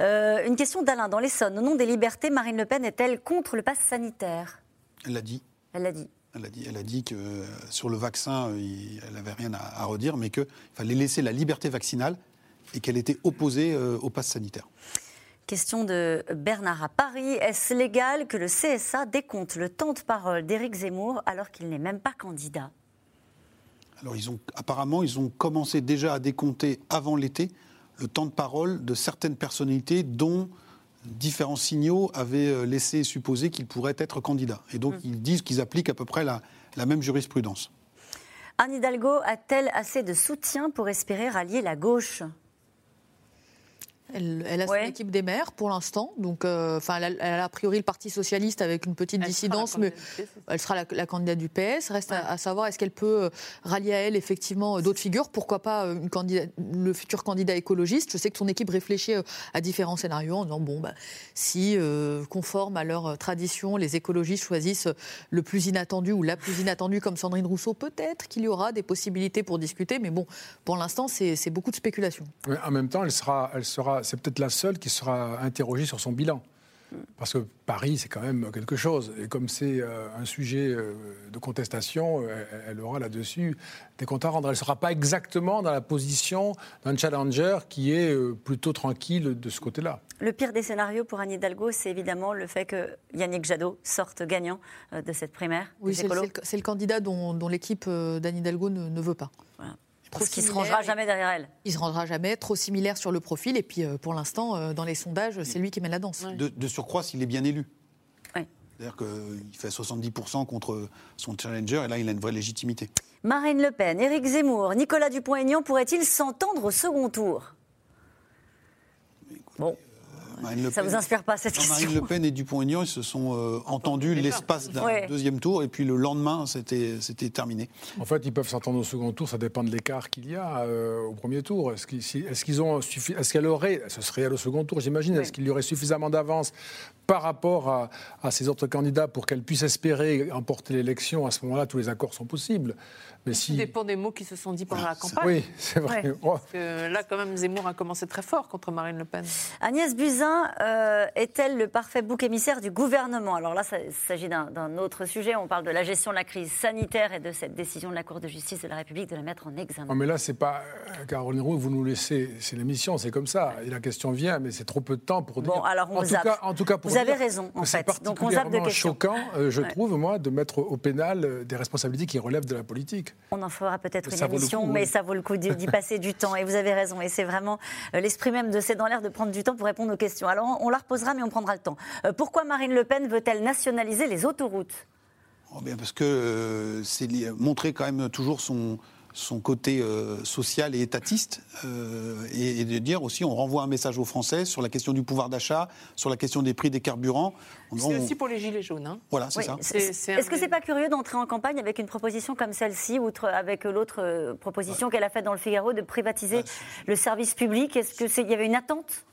Euh, une question d'Alain. Dans l'Essonne, au nom des libertés, Marine Le Pen est-elle contre le pass sanitaire? Elle l'a dit. Elle l'a dit. Elle a dit, elle a dit que euh, sur le vaccin, il- elle n'avait rien à, à redire, mais qu'il fallait laisser la liberté vaccinale et qu'elle était opposée euh, au pass sanitaire. Question de Bernard à Paris. Est-ce légal que le CSA décompte le temps de parole d'Éric Zemmour alors qu'il n'est même pas candidat? Alors, ils ont, apparemment, ils ont commencé déjà à décompter avant l'été le temps de parole de certaines personnalités dont différents signaux avaient euh, laissé supposer qu'ils pourraient être candidats. Et donc, ils disent qu'ils appliquent à peu près la, la même jurisprudence. Anne Hidalgo a-t-elle assez de soutien pour espérer rallier la gauche? Elle, elle a son équipe des maires pour l'instant, donc euh, enfin, elle, a, elle a a priori le Parti socialiste avec une petite dissidence, mais elle sera la, la candidate du PS. Reste à, à savoir est-ce qu'elle peut euh, rallier à elle effectivement euh, d'autres figures? Pourquoi pas une candidate- le futur candidat écologiste? Je sais que son équipe réfléchit à différents scénarios en disant bon, bah, si euh, conforme à leur tradition, les écologistes choisissent le plus inattendu ou la plus inattendue comme Sandrine Rousseau, peut-être qu'il y aura des possibilités pour discuter, mais bon, pour l'instant, c'est c'est beaucoup de spéculation. Mais en même temps, elle sera, elle sera, c'est peut-être la seule qui sera interrogée sur son bilan. Parce que Paris, c'est quand même quelque chose. Et comme c'est euh, un sujet euh, de contestation, euh, elle, elle aura là-dessus des comptes à rendre. Elle ne sera pas exactement dans la position d'un challenger qui est euh, plutôt tranquille de ce côté-là. Le pire des scénarios pour Anne Hidalgo, c'est évidemment le fait que Yannick Jadot sorte gagnant euh, de cette primaire. Oui, c'est le, candidat dont, dont l'équipe d'Anne Hidalgo ne, ne veut pas. Parce qu'il se rangera jamais derrière elle. Il se rangera jamais, trop similaire sur le profil. Et puis, euh, pour l'instant, euh, dans les sondages, c'est lui qui mène la danse. De, de surcroît, s'il est bien élu. Oui. C'est-à-dire qu'il fait 70% contre son challenger, et là, il a une vraie légitimité. Marine Le Pen, Éric Zemmour, Nicolas Dupont-Aignan pourraient-ils s'entendre au second tour? Bon, Marine Le ça Pen- vous inspire pas cette Non, question Marine Le Pen et Dupont-Aignan, ils se sont euh, entendus l'espace d'un Ouais. deuxième tour, et puis le lendemain, c'était c'était terminé. En fait, ils peuvent s'entendre au second tour, ça dépend de l'écart qu'il y a euh, au premier tour. Est-ce qu'ils ont suffi- est-ce qu'elle aurait, ce serait elle au second tour, j'imagine, est-ce qu'il y aurait suffisamment d'avance par rapport à, à ces autres candidats pour qu'elle puisse espérer emporter l'élection? À ce moment-là, tous les accords sont possibles. Mais Tout dépend des mots qui se sont dits pendant la campagne. oui, c'est vrai. Oh. Parce que là, quand même, Zemmour a commencé très fort contre Marine Le Pen. Agnès Buzyn euh, est-elle le parfait bouc émissaire du gouvernement? Alors là, ça- il s'agit d'un d'un autre sujet. On parle de la gestion de la crise sanitaire et de cette décision de la Cour de justice de la République de la mettre en examen. Non, mais là, c'est pas. euh, Caroline Roux, vous nous laissez. C'est l'émission, c'est comme ça. Et la question vient, mais c'est trop peu de temps pour dire. Bon, alors on en, tout zappe. cas, en tout cas, pour Vous avez raison, en fait. Donc on zappe de particulièrement questions. choquant, euh, je Ouais. trouve, moi, de mettre au pénal des responsabilités qui relèvent de la politique. On en fera peut-être une émission, coup, mais oui. ça vaut le coup d'y passer du temps. Et vous avez raison. Et c'est vraiment euh, l'esprit même de C'est dans l'air de prendre du temps pour répondre aux questions. Alors on, la reposera, mais on prendra le temps. Euh, pourquoi Marine Le Pen veut-elle nationaliser les autoroutes? Oh, bien, parce que euh, c'est montrer quand même toujours son, son côté euh, social et étatiste, euh, et, et de dire aussi, on renvoie un message aux Français sur la question du pouvoir d'achat, sur la question des prix des carburants. C'est on- aussi pour les Gilets jaunes. hein. Voilà, c'est Oui, ça. Est-ce que c'est pas curieux d'entrer en campagne avec une proposition comme celle-ci, outre avec l'autre euh, proposition qu'elle a faite dans le Figaro de privatiser le service public? Est-ce que c'est il y avait une attente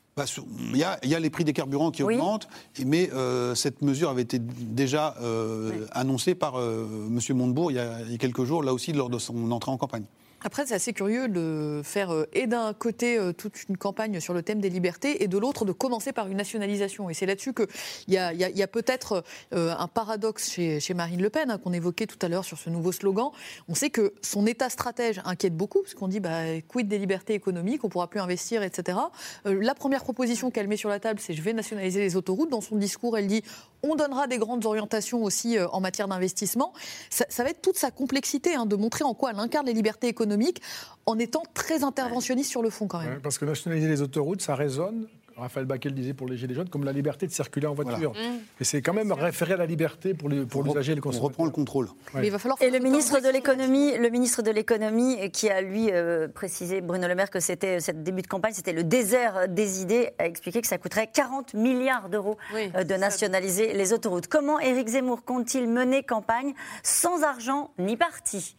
Il y, a, il y a les prix des carburants qui Oui. augmentent, mais euh, cette mesure avait été déjà euh, annoncée par euh, M. Montebourg il y, a, il y a quelques jours, là aussi lors de son entrée en campagne. Après, c'est assez curieux de faire, euh, et d'un côté, euh, toute une campagne sur le thème des libertés, et de l'autre, de commencer par une nationalisation. Et c'est là-dessus qu'il y a, y a- peut-être euh, un paradoxe chez, Marine Le Pen, hein, qu'on évoquait tout à l'heure sur ce nouveau slogan. On sait que son État stratège inquiète beaucoup, parce qu'on dit, bah, quid des libertés économiques, on ne pourra plus investir, etc. La première proposition qu'elle met sur la table, c'est je vais nationaliser les autoroutes. Dans son discours, elle dit, on donnera des grandes orientations aussi euh, en matière d'investissement. Ça, ça va être toute sa complexité hein, de montrer en quoi elle incarne les libertés économiques en étant très interventionniste sur le fond quand même. Parce que nationaliser les autoroutes, ça résonne. Raphaël Baquet le disait pour les Gilets jaunes, comme la liberté de circuler en voiture. Mmh. Et c'est quand même référé à la liberté pour les- pour l'usager et le consommateur. On reprend le contrôle. Ouais. Et le ministre de l'économie, le ministre de l'économie, qui a lui euh, précisé Bruno Le Maire que c'était cette début de campagne, c'était le désert des idées, a expliqué que ça coûterait 40 milliards d'euros euh, de nationaliser les autoroutes. Comment Éric Zemmour compte-t-il mener campagne sans argent ni parti?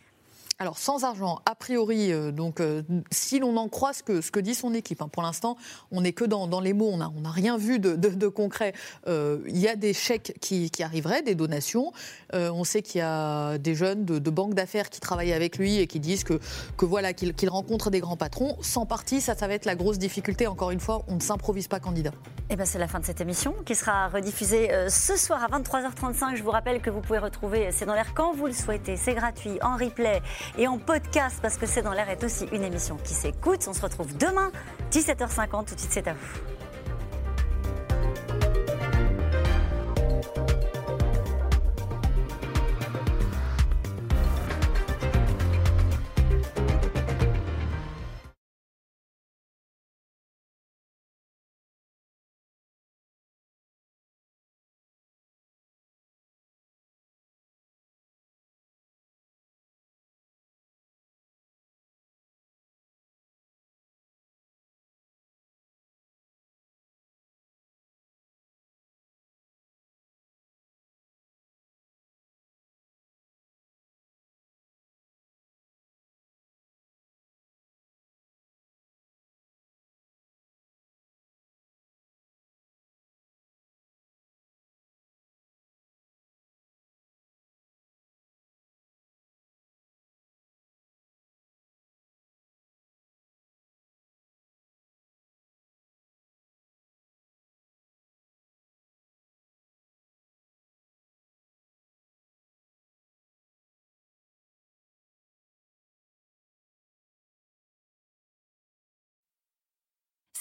Alors sans argent, a priori, euh, donc euh, si l'on en croit ce que, ce que dit son équipe, hein, pour l'instant on n'est que dans, dans, les mots, on n'a on a rien vu de, de, concret. Euh, il y a des chèques qui, qui arriveraient, des donations. on sait qu'il y a des jeunes de, de banques d'affaires qui travaillent avec lui et qui disent que, que voilà qu'il rencontre des grands patrons. Sans parti, ça, ça va être la grosse difficulté. Encore une fois, on ne s'improvise pas candidat. Et eh ben c'est la fin de cette émission qui sera rediffusée ce soir à 23h35. Je vous rappelle que vous pouvez retrouver C'est dans l'air quand vous le souhaitez. C'est gratuit en replay et en podcast parce que C'est dans l'air est aussi une émission qui s'écoute. On se retrouve demain, 17h50. Tout de suite, c'est à vous.